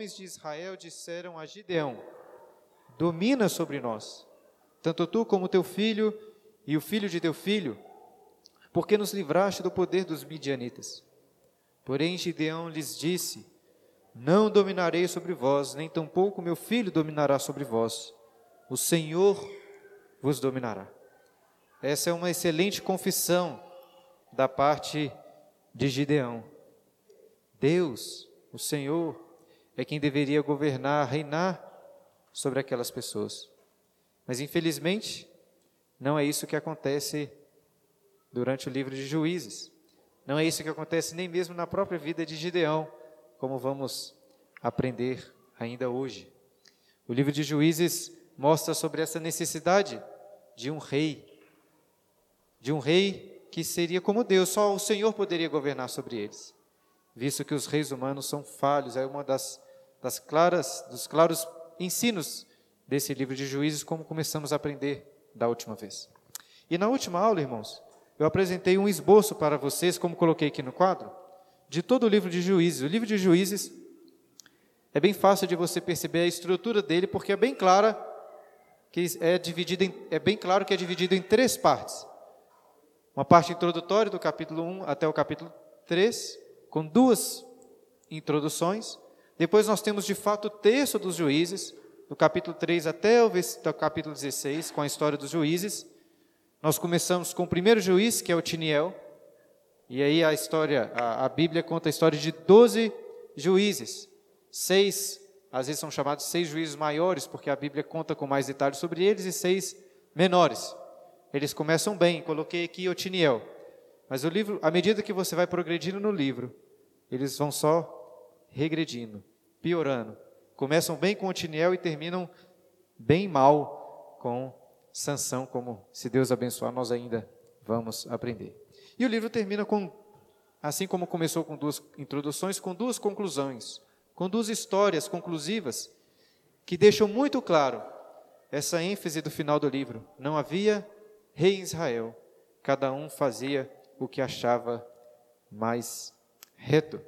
homens de Israel disseram a Gideão: Domina sobre nós, tanto tu como teu filho e o filho de teu filho, porque nos livraste do poder dos midianitas. Porém Gideão lhes disse: Não dominarei sobre vós, nem tampouco meu filho dominará sobre vós. O Senhor vos dominará. Essa é uma excelente confissão da parte de Gideão. Deus, o Senhor, é quem deveria governar, reinar sobre aquelas pessoas. Mas infelizmente, não é isso que acontece durante o livro de Juízes. Não é isso que acontece nem mesmo na própria vida de Gideão, como vamos aprender ainda hoje. O livro de Juízes mostra sobre essa necessidade de um rei, de um rei que seria como Deus, só o Senhor poderia governar sobre eles, visto que os reis humanos são falhos, é uma das, das claras, dos claros ensinos desse livro de Juízes, como começamos a aprender da última vez. E na última aula, irmãos, eu apresentei um esboço para vocês, como coloquei aqui no quadro, de todo o livro de Juízes. O livro de Juízes é bem fácil de você perceber a estrutura dele, porque é bem clara que é dividido em, é bem claro que é dividido em três partes. Uma parte introdutória do capítulo 1 até o capítulo 3, com duas introduções. Depois nós temos de fato o texto dos juízes, do capítulo 3 até o capítulo 16, com a história dos juízes. Nós começamos com o primeiro juiz, que é o Tiniel, e aí a história, a, a Bíblia conta a história de 12 juízes, seis, às vezes são chamados seis juízes maiores, porque a Bíblia conta com mais detalhes sobre eles, e seis menores. Eles começam bem, coloquei aqui Otiniel. Mas o livro, à medida que você vai progredindo no livro, eles vão só regredindo, piorando. Começam bem com Otiniel e terminam bem mal com Sansão, como se Deus abençoar, nós ainda vamos aprender. E o livro termina com, assim como começou com duas introduções, com duas conclusões, com duas histórias conclusivas que deixam muito claro essa ênfase do final do livro. Não havia rei em Israel, cada um fazia o que achava mais reto.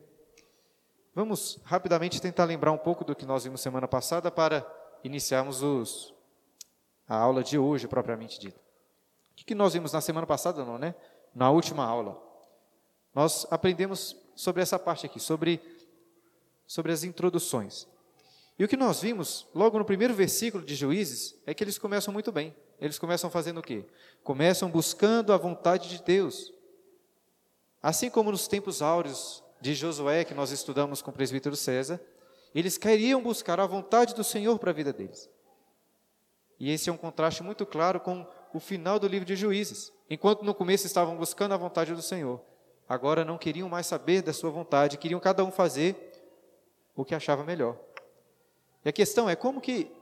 Vamos rapidamente tentar lembrar um pouco do que nós vimos semana passada para iniciarmos os, a aula de hoje, propriamente dita. O que, que nós vimos na semana passada, não, né? Na última aula. Nós aprendemos sobre essa parte aqui, sobre, sobre as introduções. E o que nós vimos, logo no primeiro versículo de Juízes, é que eles começam muito bem. Eles começam fazendo o quê? Começam buscando a vontade de Deus. Assim como nos tempos áureos de Josué, que nós estudamos com o presbítero César, eles queriam buscar a vontade do Senhor para a vida deles. E esse é um contraste muito claro com o final do livro de Juízes. Enquanto no começo estavam buscando a vontade do Senhor, agora não queriam mais saber da sua vontade, queriam cada um fazer o que achava melhor. E a questão é como que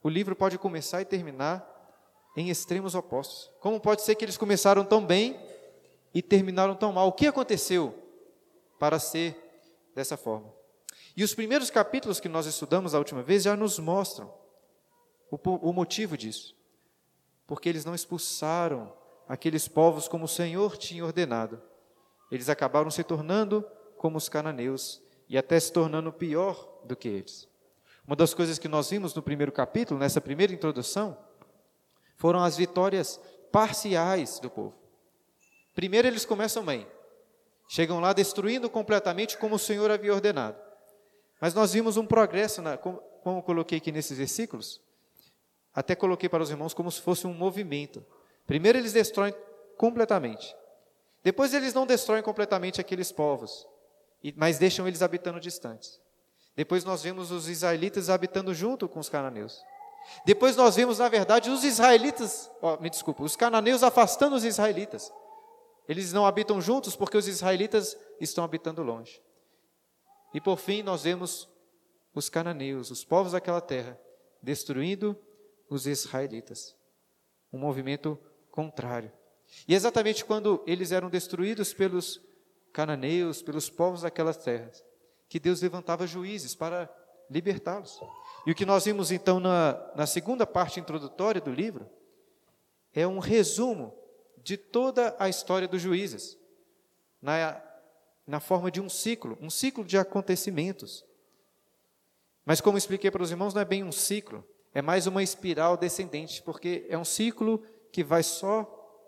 o livro pode começar e terminar em extremos opostos? Como pode ser que eles começaram tão bem e terminaram tão mal? O que aconteceu para ser dessa forma? E os primeiros capítulos que nós estudamos a última vez já nos mostram o, o motivo disso. Porque eles não expulsaram aqueles povos como o Senhor tinha ordenado. Eles acabaram se tornando como os cananeus e até se tornando pior do que eles. Uma das coisas que nós vimos no primeiro capítulo, nessa primeira introdução, foram as vitórias parciais do povo. Primeiro eles começam bem, chegam lá destruindo completamente como o Senhor havia ordenado. Mas nós vimos um progresso, na, como, como coloquei aqui nesses versículos, até coloquei para os irmãos como se fosse um movimento. Primeiro eles destroem completamente. Depois eles não destroem completamente aqueles povos, mas deixam eles habitando distantes. Depois nós vemos os israelitas habitando junto com os cananeus. Depois nós vemos, na verdade, os israelitas, oh, me desculpa, os cananeus afastando os israelitas. Eles não habitam juntos porque os israelitas estão habitando longe. E por fim nós vemos os cananeus, os povos daquela terra, destruindo os israelitas. Um movimento contrário. E exatamente quando eles eram destruídos pelos cananeus, pelos povos daquelas terras, que Deus levantava juízes para libertá-los. E o que nós vimos então na, na segunda parte introdutória do livro é um resumo de toda a história dos juízes, na, na forma de um ciclo, um ciclo de acontecimentos Mas como expliquei para os irmãos, não é bem um ciclo, é mais uma espiral descendente, porque é um ciclo que vai só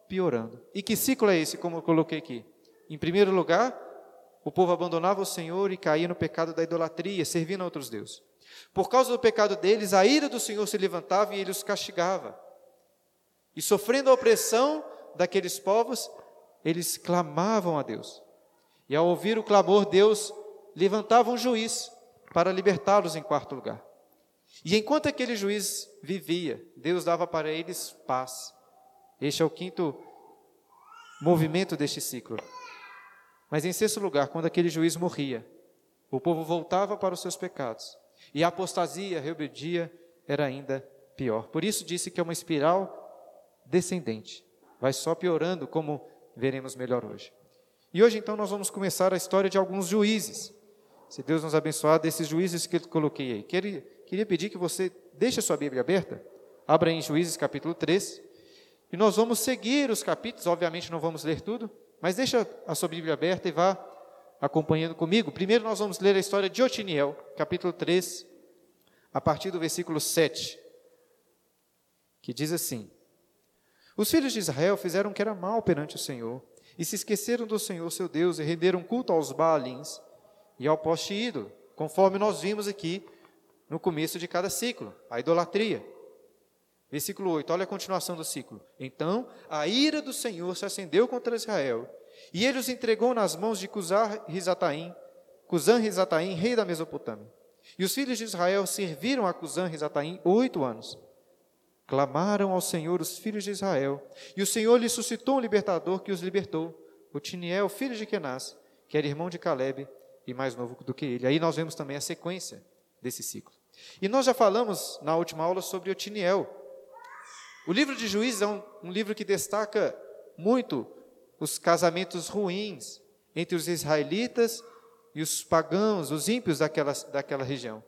piorando. E que ciclo é esse, como eu coloquei aqui? Em primeiro lugar, o povo abandonava o Senhor e caía no pecado da idolatria, servindo a outros deuses. Por causa do pecado deles, a ira do Senhor se levantava e ele os castigava. E sofrendo a opressão daqueles povos, eles clamavam a Deus. E ao ouvir o clamor, Deus levantava um juiz para libertá-los em quarto lugar. E enquanto aquele juiz vivia, Deus dava para eles paz. Este é o quinto movimento deste ciclo. Mas em sexto lugar, quando aquele juiz morria, o povo voltava para os seus pecados. E a apostasia, a rebeldia, era ainda pior. Por isso disse que é uma espiral descendente. Vai só piorando, como veremos melhor hoje. E hoje, então, nós vamos começar a história de alguns juízes. Se Deus nos abençoar, desses juízes que eu coloquei aí. Queria, queria pedir que você deixe a sua Bíblia aberta, abra em Juízes capítulo 3, e nós vamos seguir os capítulos, obviamente não vamos ler tudo, mas deixa a sua Bíblia aberta e vá acompanhando comigo. Primeiro nós vamos ler a história de Otiniel, capítulo 3, a partir do versículo 7, que diz assim: Os filhos de Israel fizeram o que era mal perante o Senhor, e se esqueceram do Senhor seu Deus, e renderam culto aos Baalins e ao poste ídolo, conforme nós vimos aqui no começo de cada ciclo, a idolatria. Versículo 8, olha a continuação do ciclo. Então a ira do Senhor se acendeu contra Israel, e ele os entregou nas mãos de Cusar Rizataim, Cusã Rizataim, rei da Mesopotâmia. E os filhos de Israel serviram a Cusã Rizataim oito anos. Clamaram ao Senhor os filhos de Israel, e o Senhor lhe suscitou um libertador que os libertou, o Tiniel, filho de Kenaz, que era irmão de Caleb e mais novo do que ele. Aí nós vemos também a sequência desse ciclo. E nós já falamos na última aula sobre o Tiniel, o livro de Juízes é um, um livro que destaca muito os casamentos ruins entre os israelitas e os pagãos, os ímpios daquela, daquela região.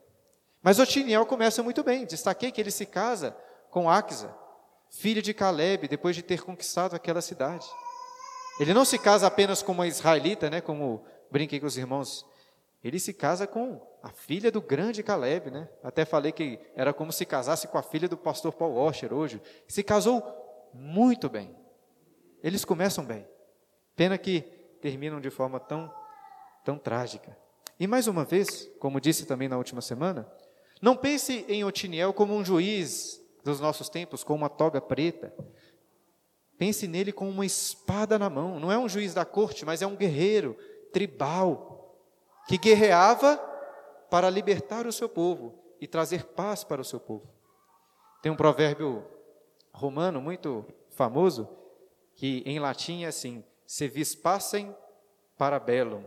Mas Otiniel começa muito bem. Destaquei que ele se casa com Axa, filho de Caleb, depois de ter conquistado aquela cidade. Ele não se casa apenas com uma israelita, né, como brinquei com os irmãos. Ele se casa com a filha do grande Caleb, né? Até falei que era como se casasse com a filha do pastor Paul Washer hoje. Se casou muito bem. Eles começam bem. Pena que terminam de forma tão, tão trágica. E mais uma vez, como disse também na última semana, não pense em Otiniel como um juiz dos nossos tempos, com uma toga preta. Pense nele com uma espada na mão. Não é um juiz da corte, mas é um guerreiro tribal que guerreava para libertar o seu povo e trazer paz para o seu povo. Tem um provérbio romano muito famoso que em latim é assim: se vis passem para bellum.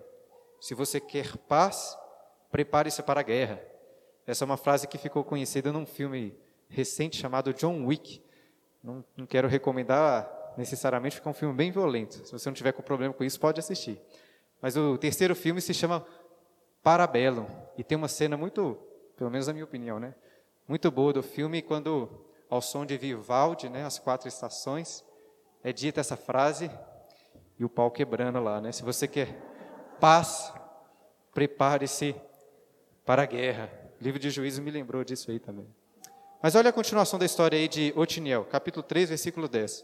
Se você quer paz, prepare-se para a guerra. Essa é uma frase que ficou conhecida num filme recente chamado John Wick. Não, não quero recomendar necessariamente, porque é um filme bem violento. Se você não tiver com problema com isso, pode assistir. Mas o terceiro filme se chama Parabellum. E tem uma cena muito, pelo menos na minha opinião, né? Muito boa do filme quando, ao som de Vivaldi, né, as quatro estações, é dita essa frase e o pau quebrando lá, né? Se você quer paz, prepare-se para a guerra. O livro de Juízo me lembrou disso aí também. Mas olha a continuação da história aí de Otiniel, capítulo 3, versículo 10.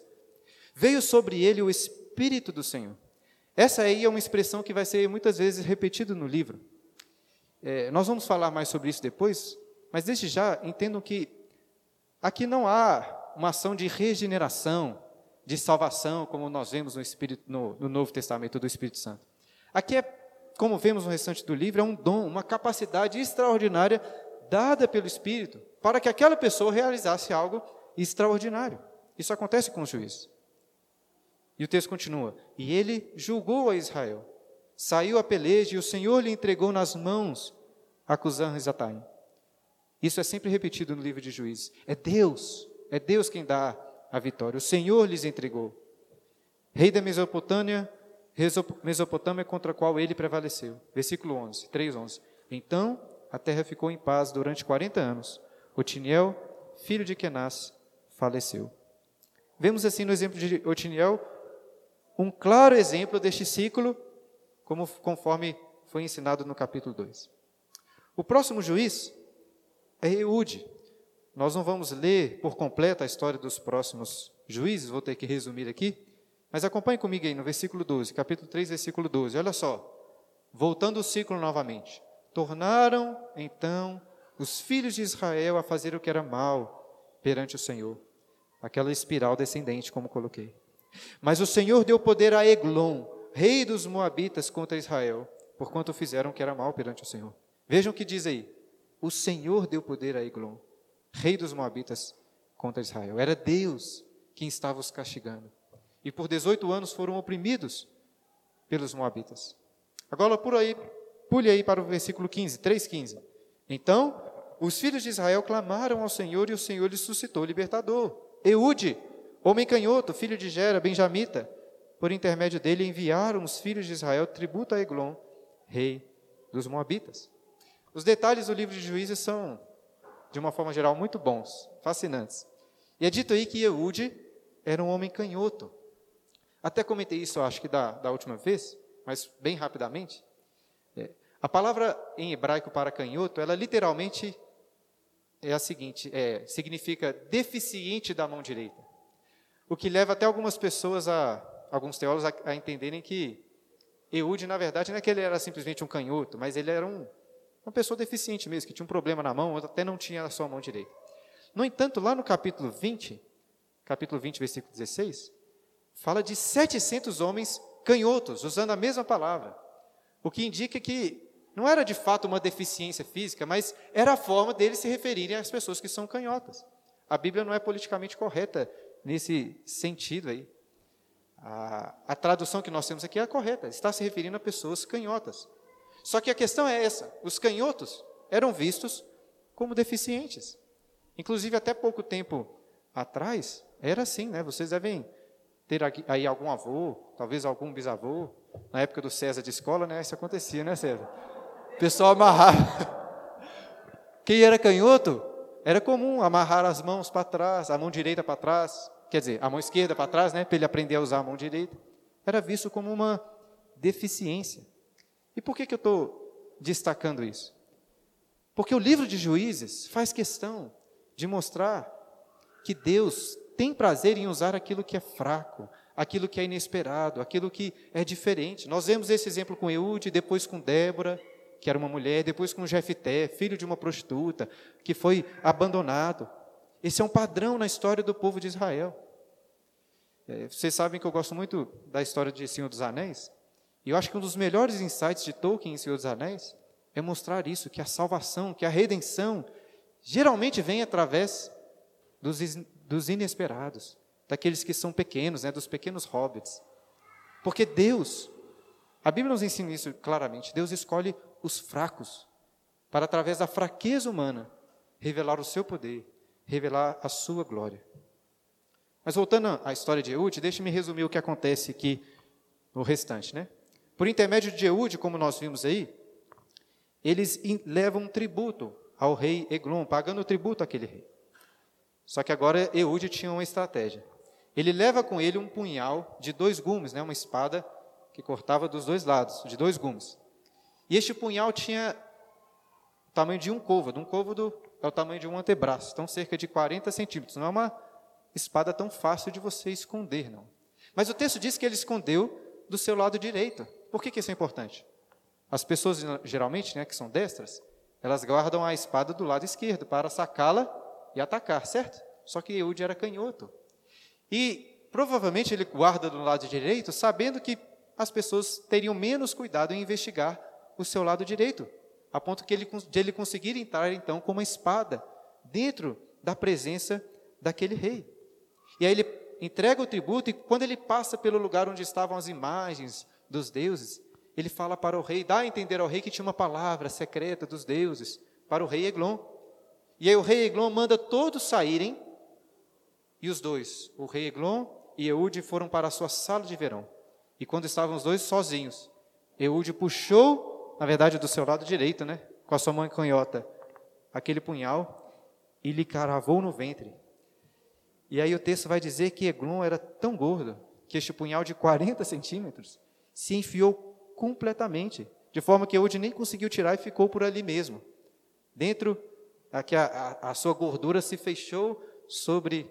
Veio sobre ele o Espírito do Senhor. Essa aí é uma expressão que vai ser muitas vezes repetida no livro. É, nós vamos falar mais sobre isso depois, mas desde já entendam que aqui não há uma ação de regeneração, de salvação, como nós vemos no, Espírito, no, no Novo Testamento do Espírito Santo. Aqui é, como vemos no restante do livro, é um dom, uma capacidade extraordinária dada pelo Espírito para que aquela pessoa realizasse algo extraordinário. Isso acontece com os juízes. E o texto continua: E ele julgou a Israel saiu a peleja e o Senhor lhe entregou nas mãos a Cusã Rizataim. Isso é sempre repetido no livro de Juízes. É Deus, é Deus quem dá a vitória. O Senhor lhes entregou. Rei da Mesopotâmia, Mesopotâmia contra a qual ele prevaleceu. Versículo 11, 3, 11. Então a terra ficou em paz durante 40 anos. Otiniel, filho de Kenaz, faleceu. Vemos assim no exemplo de Otiniel um claro exemplo deste ciclo como, conforme foi ensinado no capítulo 2. O próximo juiz é Eude. Nós não vamos ler por completo a história dos próximos juízes, vou ter que resumir aqui, mas acompanhe comigo aí no versículo 12, capítulo 3, versículo 12. Olha só, voltando o ciclo novamente. Tornaram, então, os filhos de Israel a fazer o que era mal perante o Senhor. Aquela espiral descendente, como coloquei. Mas o Senhor deu poder a Eglon, rei dos Moabitas, contra Israel, porquanto fizeram o que era mal perante o Senhor. Vejam o que diz aí. O Senhor deu poder a Eglon, rei dos Moabitas, contra Israel. Era Deus quem estava os castigando. E por 18 anos foram oprimidos pelos Moabitas. Agora, por aí, pule aí para o versículo 15, 3,15. Então, os filhos de Israel clamaram ao Senhor e o Senhor lhes suscitou libertador. Eude, homem canhoto, filho de Gera, benjamita. Por intermédio dele enviaram os filhos de Israel tributo a Eglon, rei dos Moabitas. Os detalhes do livro de Juízes são, de uma forma geral, muito bons, fascinantes. E é dito aí que Eude era um homem canhoto. Até comentei isso, acho que da, da última vez, mas bem rapidamente. A palavra em hebraico para canhoto, ela literalmente é a seguinte, é, significa deficiente da mão direita. O que leva até algumas pessoas, a, alguns teólogos, a, a entenderem que Eude, na verdade, não é que ele era simplesmente um canhoto, mas ele era um, uma pessoa deficiente mesmo, que tinha um problema na mão, até não tinha a sua mão direita. No entanto, lá no capítulo 20, capítulo 20, versículo 16, fala de 700 homens canhotos, usando a mesma palavra. O que indica que não era de fato uma deficiência física, mas era a forma deles se referirem às pessoas que são canhotas. A Bíblia não é politicamente correta nesse sentido aí. A, a tradução que nós temos aqui é a correta, está se referindo a pessoas canhotas. Só que a questão é essa: os canhotos eram vistos como deficientes. Inclusive, até pouco tempo atrás, era assim, né? Vocês devem ter aí algum avô, talvez algum bisavô, na época do César de escola, né? Isso acontecia, né, César? O pessoal amarrava. Quem era canhoto, era comum amarrar as mãos para trás, a mão direita para trás, quer dizer, a mão esquerda para trás, né? Para ele aprender a usar a mão direita. Era visto como uma deficiência. E por que, que eu estou destacando isso? Porque o livro de Juízes faz questão de mostrar que Deus tem prazer em usar aquilo que é fraco, aquilo que é inesperado, aquilo que é diferente. Nós vemos esse exemplo com Eude, depois com Débora, que era uma mulher, depois com Jefité, filho de uma prostituta, que foi abandonado. Esse é um padrão na história do povo de Israel. É, vocês sabem que eu gosto muito da história de Senhor dos Anéis, e eu acho que um dos melhores insights de Tolkien em Senhor dos Anéis é mostrar isso, que a salvação, que a redenção, geralmente vem através dos, dos inesperados, daqueles que são pequenos, né, dos pequenos hobbits. Porque Deus, a Bíblia nos ensina isso claramente, Deus escolhe os fracos para, através da fraqueza humana, revelar o seu poder, revelar a sua glória. Mas voltando à história de Eude, deixe-me resumir o que acontece aqui no restante, né? Por intermédio de Eude, como nós vimos aí, eles levam um tributo ao rei Eglon, pagando tributo àquele rei. Só que agora Eude tinha uma estratégia. Ele leva com ele um punhal de dois gumes, né, uma espada que cortava dos dois lados, de dois gumes. E este punhal tinha o tamanho de um côvado. Um côvado é o tamanho de um antebraço, então cerca de 40 centímetros. Não é uma espada tão fácil de você esconder, não. Mas o texto diz que ele escondeu do seu lado direito. Por que, que isso é importante? As pessoas, geralmente, né, que são destras, elas guardam a espada do lado esquerdo para sacá-la e atacar, certo? Só que Eude era canhoto. E provavelmente ele guarda do lado direito, sabendo que as pessoas teriam menos cuidado em investigar o seu lado direito, a ponto que ele, de ele conseguir entrar então com uma espada dentro da presença daquele rei. E aí ele entrega o tributo e quando ele passa pelo lugar onde estavam as imagens dos deuses, ele fala para o rei, dá a entender ao rei que tinha uma palavra secreta dos deuses para o rei Eglon. E aí o rei Eglon manda todos saírem, e os dois, o rei Eglon e Eude, foram para a sua sala de verão. E quando estavam os dois sozinhos, Eude puxou, na verdade, do seu lado direito, né, com a sua mão canhota, aquele punhal e lhe caravou no ventre. E aí o texto vai dizer que Eglon era tão gordo que este punhal de 40 centímetros se enfiou completamente, de forma que Eude nem conseguiu tirar e ficou por ali mesmo, dentro a, a, a sua gordura se fechou sobre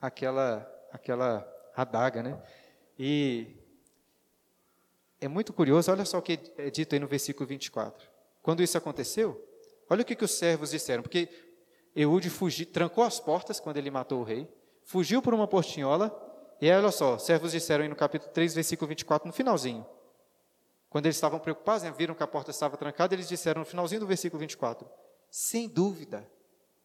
aquela, aquela adaga, né? E é muito curioso, olha só o que é dito aí no versículo 24. Quando isso aconteceu, olha o que, que os servos disseram, porque Eude fugiu, trancou as portas quando ele matou o rei, fugiu por uma portinhola, e aí, olha só, servos disseram aí no capítulo 3, versículo 24, no finalzinho. Quando eles estavam preocupados, né, viram que a porta estava trancada, eles disseram no finalzinho do versículo 24: Sem dúvida,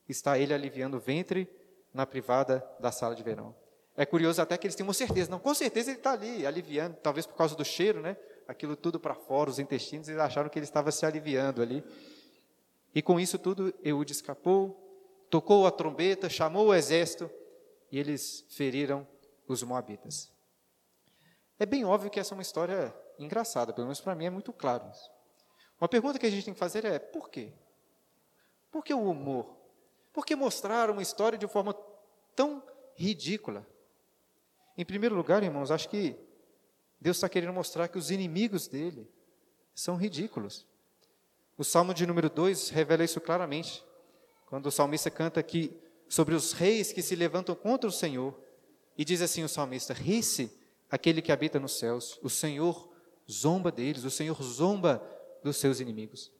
está ele aliviando o ventre na privada da sala de verão. É curioso até que eles têm uma certeza, não, com certeza ele está ali, aliviando, talvez por causa do cheiro, né? Aquilo tudo para fora, os intestinos, eles acharam que ele estava se aliviando ali. E com isso tudo, Eude escapou, tocou a trombeta, chamou o exército e eles feriram os moabitas. É bem óbvio que essa é uma história engraçada, pelo menos para mim é muito claro isso. Uma pergunta que a gente tem que fazer é: por quê? Por que o humor? Por que mostrar uma história de forma tão ridícula? Em primeiro lugar, irmãos, acho que Deus está querendo mostrar que os inimigos dele são ridículos. O Salmo de número 2 revela isso claramente, quando o salmista canta aqui sobre os reis que se levantam contra o Senhor, e diz assim o salmista: Ri-se aquele que habita nos céus, o Senhor zomba deles, o Senhor zomba dos seus inimigos.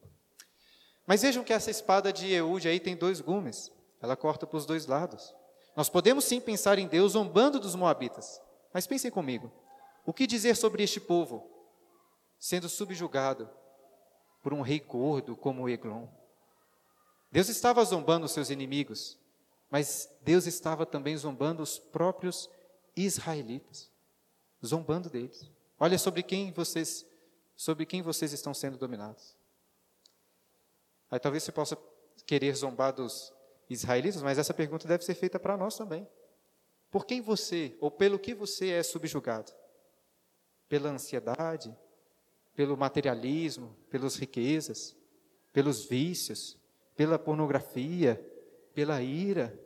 Mas vejam que essa espada de Eude aí tem dois gumes, ela corta para os dois lados. Nós podemos sim pensar em Deus zombando dos moabitas, mas pensem comigo: o que dizer sobre este povo sendo subjugado por um rei gordo como Eglon? Deus estava zombando os seus inimigos, mas Deus estava também zombando os próprios israelitas, zombando deles. Olha sobre quem vocês, sobre quem vocês estão sendo dominados. Aí talvez você possa querer zombar dos israelitas, mas essa pergunta deve ser feita para nós também. Por quem você, ou pelo que você é subjugado? Pela ansiedade, pelo materialismo, pelas riquezas, pelos vícios, pela pornografia, pela ira.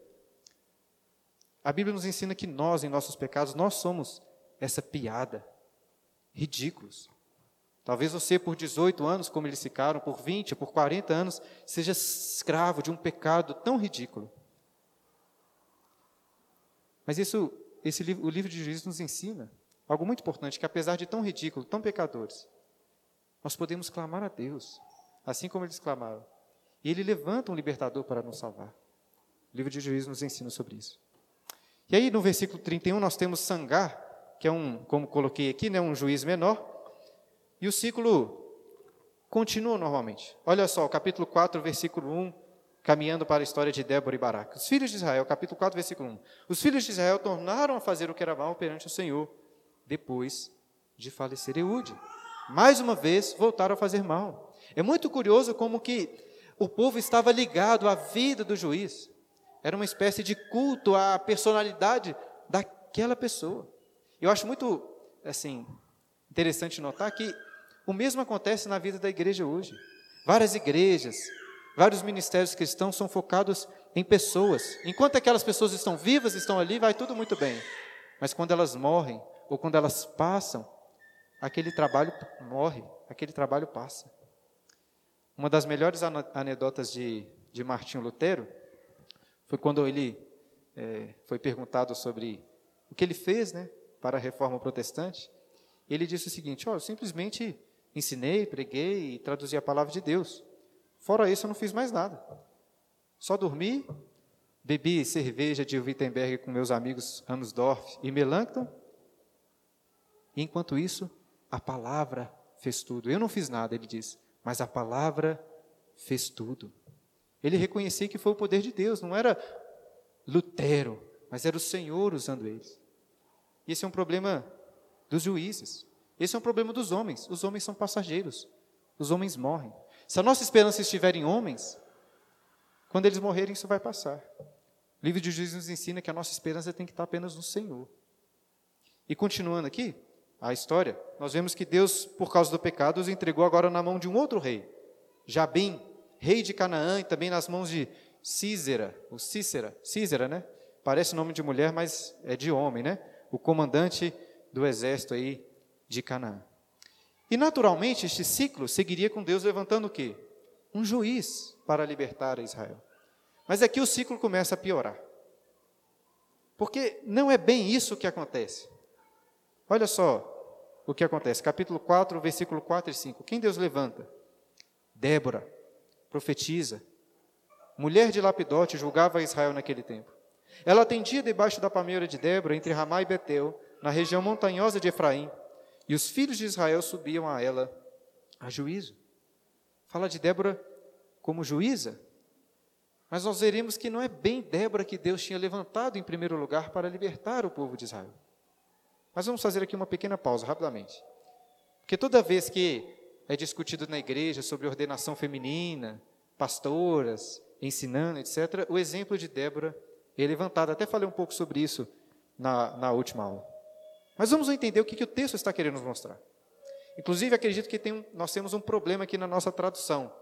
A Bíblia nos ensina que nós, em nossos pecados, nós somos essa piada ridículos. Talvez você, por 18 anos, como eles ficaram, por 20, por 40 anos, seja escravo de um pecado tão ridículo. Mas isso, esse livro, o livro de Juízes nos ensina algo muito importante, que apesar de tão ridículo, tão pecadores, nós podemos clamar a Deus, assim como eles clamaram. E Ele levanta um libertador para nos salvar. O livro de Juízes nos ensina sobre isso. E aí, no versículo 31, nós temos Sangar, que é um, como coloquei aqui, né, um juiz menor, e o ciclo continua normalmente. Olha só, capítulo 4, versículo 1, caminhando para a história de Débora e Baraque. Os filhos de Israel, capítulo 4, versículo 1. Os filhos de Israel tornaram a fazer o que era mal perante o Senhor, depois de falecer Eude. Mais uma vez, voltaram a fazer mal. É muito curioso como que o povo estava ligado à vida do juiz. Era uma espécie de culto à personalidade daquela pessoa. Eu acho muito, assim, interessante notar que o mesmo acontece na vida da igreja hoje. Várias igrejas, vários ministérios cristãos são focados em pessoas. Enquanto aquelas pessoas estão vivas, estão ali, vai tudo muito bem. Mas quando elas morrem, ou quando elas passam, aquele trabalho morre, aquele trabalho passa. Uma das melhores anedotas de, de Martinho Lutero foi quando ele é, foi perguntado sobre o que ele fez, né, para a reforma protestante, ele disse o seguinte: oh, eu simplesmente ensinei, preguei e traduzi a palavra de Deus. Fora isso, eu não fiz mais nada. Só dormi, bebi cerveja de Wittenberg com meus amigos Amsdorff e Melanchthon. E enquanto isso, a palavra fez tudo. Eu não fiz nada, ele disse, mas a palavra fez tudo. Ele reconhecia que foi o poder de Deus, não era Lutero, mas era o Senhor usando eles. E esse é um problema dos juízes. Esse é um problema dos homens. Os homens são passageiros. Os homens morrem. Se a nossa esperança estiver em homens, quando eles morrerem, isso vai passar. O livro de Juízes nos ensina que a nossa esperança tem que estar apenas no Senhor. E continuando aqui, a história, nós vemos que Deus, por causa do pecado, os entregou agora na mão de um outro rei, Jabim, rei de Canaã, e também nas mãos de Císera, o Cícera, Císera, né? Parece nome de mulher, mas é de homem, né? o comandante do exército aí de Canaã. E naturalmente este ciclo seguiria com Deus levantando o quê? um juiz para libertar Israel. Mas aqui o ciclo começa a piorar. Porque não é bem isso que acontece. Olha só o que acontece, capítulo 4, versículo 4 e 5. Quem Deus levanta? Débora, profetiza, mulher de Lapidote, julgava Israel naquele tempo. Ela atendia debaixo da palmeira de Débora, entre Ramá e Betel, na região montanhosa de Efraim, e os filhos de Israel subiam a ela a juízo. Fala de Débora como juíza, mas nós veremos que não é bem Débora que Deus tinha levantado em primeiro lugar para libertar o povo de Israel. Mas vamos fazer aqui uma pequena pausa, rapidamente. Porque toda vez que é discutido na igreja sobre ordenação feminina, pastoras, ensinando, etc., o exemplo de Débora é levantado. Até falei um pouco sobre isso na, na última aula. Mas vamos entender o que, que o texto está querendo nos mostrar. Inclusive, acredito que tem, nós temos um problema aqui na nossa tradução.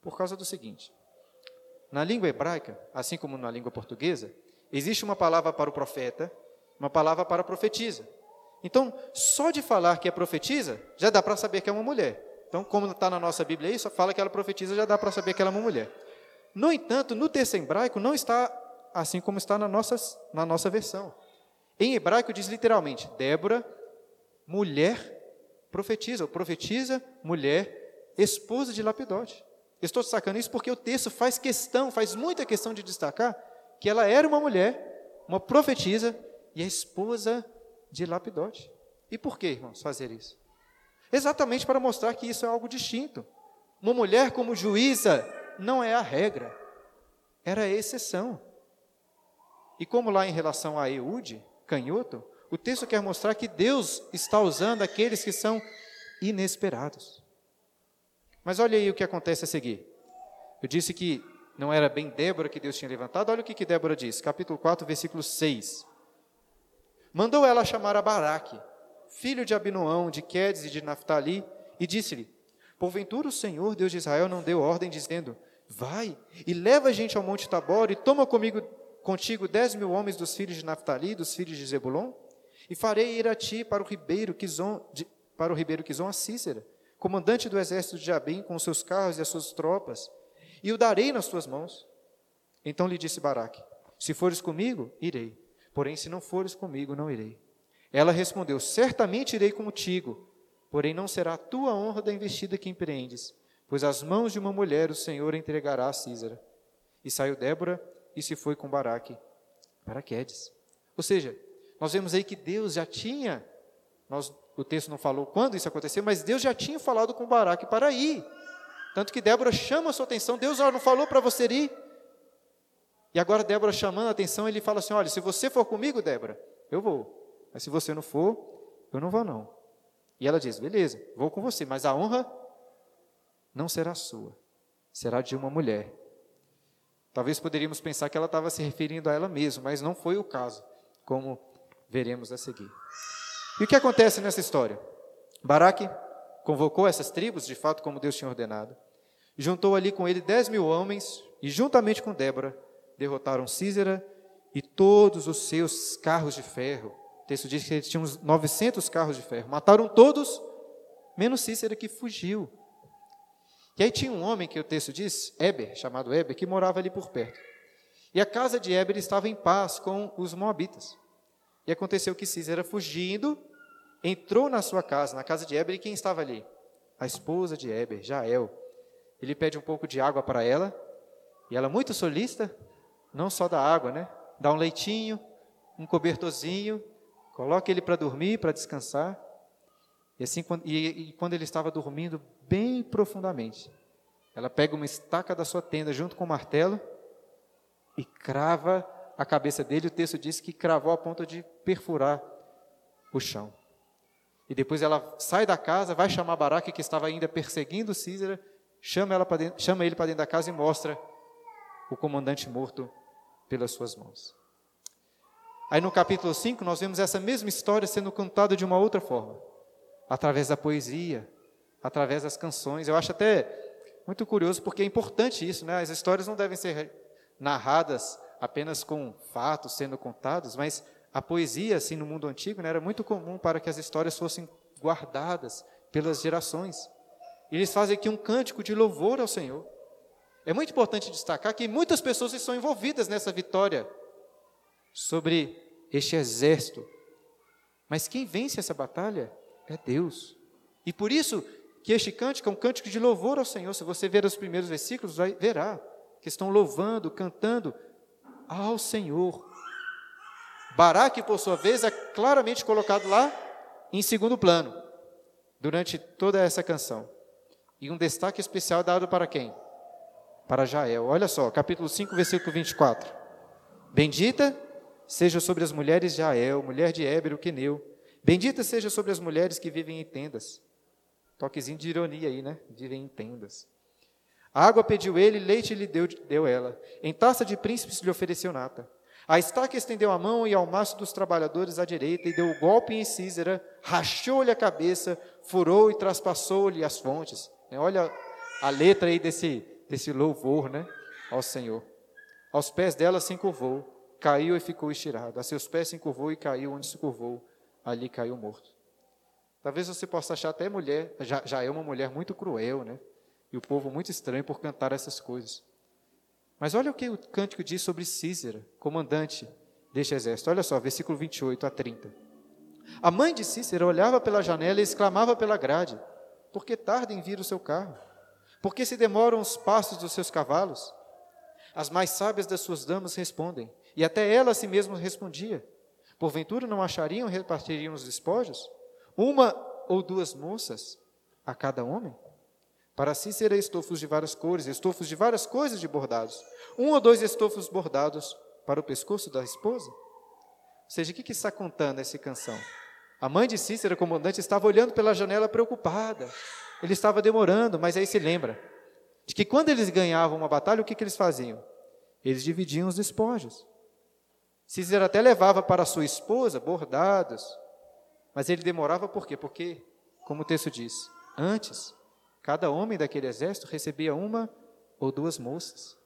Por causa do seguinte: na língua hebraica, assim como na língua portuguesa, existe uma palavra para o profeta, uma palavra para a profetisa. Então, só de falar que é profetiza, já dá para saber que é uma mulher. Então, como está na nossa Bíblia só fala que ela profetiza, já dá para saber que ela é uma mulher. No entanto, no texto hebraico não está assim como está na nossa, na nossa versão. Em hebraico diz literalmente, Débora, mulher, profetiza, ou profetiza, mulher, esposa de Lapidote. Estou destacando isso porque o texto faz questão, faz muita questão de destacar que ela era uma mulher, uma profetisa e a esposa de Lapidote. E por que, irmãos, fazer isso? Exatamente para mostrar que isso é algo distinto. Uma mulher como juíza não é a regra, era a exceção. E como lá em relação a Eude, canhoto, o texto quer mostrar que Deus está usando aqueles que são inesperados. Mas olha aí o que acontece a seguir. Eu disse que não era bem Débora que Deus tinha levantado. Olha o que, que Débora diz, capítulo 4, versículo 6. Mandou ela chamar a Baraque, filho de Abinoão, de Quedes e de Naphtali, e disse-lhe: Porventura o Senhor, Deus de Israel, não deu ordem, dizendo: Vai e leva a gente ao Monte Tabor e toma comigo, contigo dez mil homens dos filhos de Naphtali, dos filhos de Zebulon, e farei ir a ti para o ribeiro Quizon, de, para o ribeiro Quizon a Cícera, comandante do exército de Jabim, com os seus carros e as suas tropas, e o darei nas tuas mãos. Então lhe disse Baraque: Se fores comigo, irei. Porém, se não fores comigo, não irei. Ela respondeu: Certamente irei contigo, porém não será a tua honra da investida que empreendes, pois as mãos de uma mulher o Senhor entregará a Císara. E saiu Débora e se foi com Baraque para Quedes. Ou seja, nós vemos aí que Deus já tinha, nós o texto não falou quando isso aconteceu, mas Deus já tinha falado com Baraque para ir. Tanto que Débora chama a sua atenção, Deus não falou para você ir. E agora Débora chamando a atenção, ele fala assim: olha, se você for comigo, Débora, eu vou. Mas se você não for, eu não vou não. E ela diz: beleza, vou com você, mas a honra não será sua, será de uma mulher. Talvez poderíamos pensar que ela estava se referindo a ela mesma, mas não foi o caso, como veremos a seguir. E o que acontece nessa história? Baraque convocou essas tribos, de fato, como Deus tinha ordenado, juntou ali com ele dez mil homens, e juntamente com Débora, derrotaram Císera e todos os seus carros de ferro. O texto diz que eles tinham uns 900 carros de ferro. Mataram todos, menos Cícera, que fugiu. E aí tinha um homem que o texto diz, Eber, chamado Eber, que morava ali por perto. E a casa de Eber estava em paz com os moabitas. E aconteceu que Císera, fugindo, entrou na sua casa, na casa de Eber, e quem estava ali? A esposa de Eber, Jael. Ele pede um pouco de água para ela, e ela, muito solista, não só da água, né? Dá um leitinho, um cobertorzinho, coloca ele para dormir, para descansar. E assim, e, e quando ele estava dormindo bem profundamente, ela pega uma estaca da sua tenda junto com o martelo e crava a cabeça dele. O texto diz que cravou a ponto de perfurar o chão. E depois ela sai da casa, vai chamar Baraque, que estava ainda perseguindo Císera, chama, ela dentro, chama ele para dentro da casa e mostra o comandante morto pelas suas mãos. Aí no capítulo 5, nós vemos essa mesma história sendo contada de uma outra forma, através da poesia, através das canções. Eu acho até muito curioso, porque é importante isso, né? As histórias não devem ser narradas apenas com fatos sendo contados, mas a poesia, assim, no mundo antigo, né, era muito comum para que as histórias fossem guardadas pelas gerações. eles fazem aqui um cântico de louvor ao Senhor. É muito importante destacar que muitas pessoas estão envolvidas nessa vitória sobre este exército. Mas quem vence essa batalha é Deus. E por isso que este cântico é um cântico de louvor ao Senhor. Se você ver os primeiros versículos, vai, verá que estão louvando, cantando ao Senhor. Baraque, por sua vez, é claramente colocado lá em segundo plano, durante toda essa canção. E um destaque especial dado para quem? Para Jael. Olha só, capítulo 5, versículo 24. Bendita seja sobre as mulheres de Jael, mulher de Éber, o queneu. Bendita seja sobre as mulheres que vivem em tendas. Toquezinho de ironia aí, né? Vivem em tendas. A água pediu ele, leite lhe deu, deu ela. Em taça de príncipes lhe ofereceu nata. A estaca estendeu a mão e ao maço dos trabalhadores à direita, e deu o golpe em Císera, rachou-lhe a cabeça, furou e traspassou-lhe as fontes. Né, olha a letra aí desse, desse louvor né, ao Senhor. Aos pés dela se encurvou, caiu e ficou estirado. A seus pés se encurvou e caiu onde se curvou, ali caiu morto. Talvez você possa achar até mulher, já, já é uma mulher muito cruel, né? E o povo muito estranho por cantar essas coisas. Mas olha o que o cântico diz sobre Císera, comandante deste exército. Olha só, versículo 28 a 30. A mãe de Cícera olhava pela janela e exclamava pela grade: Por que tarda em vir o seu carro? Por que se demoram os passos dos seus cavalos? As mais sábias das suas damas respondem, e até ela a si mesma respondia: Porventura não achariam repartiriam os despojos? uma ou duas moças a cada homem? Para si será estofos de várias cores, estofos de várias coisas de bordados. Um ou dois estofos bordados para o pescoço da esposa? Ou seja, o que, que está contando essa canção? A mãe de Cícera, comandante, estava olhando pela janela preocupada. Ele estava demorando, mas aí se lembra de que quando eles ganhavam uma batalha, o que, que eles faziam? Eles dividiam os despojos. Cícera até levava para sua esposa bordados, mas ele demorava por quê? Porque, como o texto diz, antes, cada homem daquele exército recebia uma ou duas moças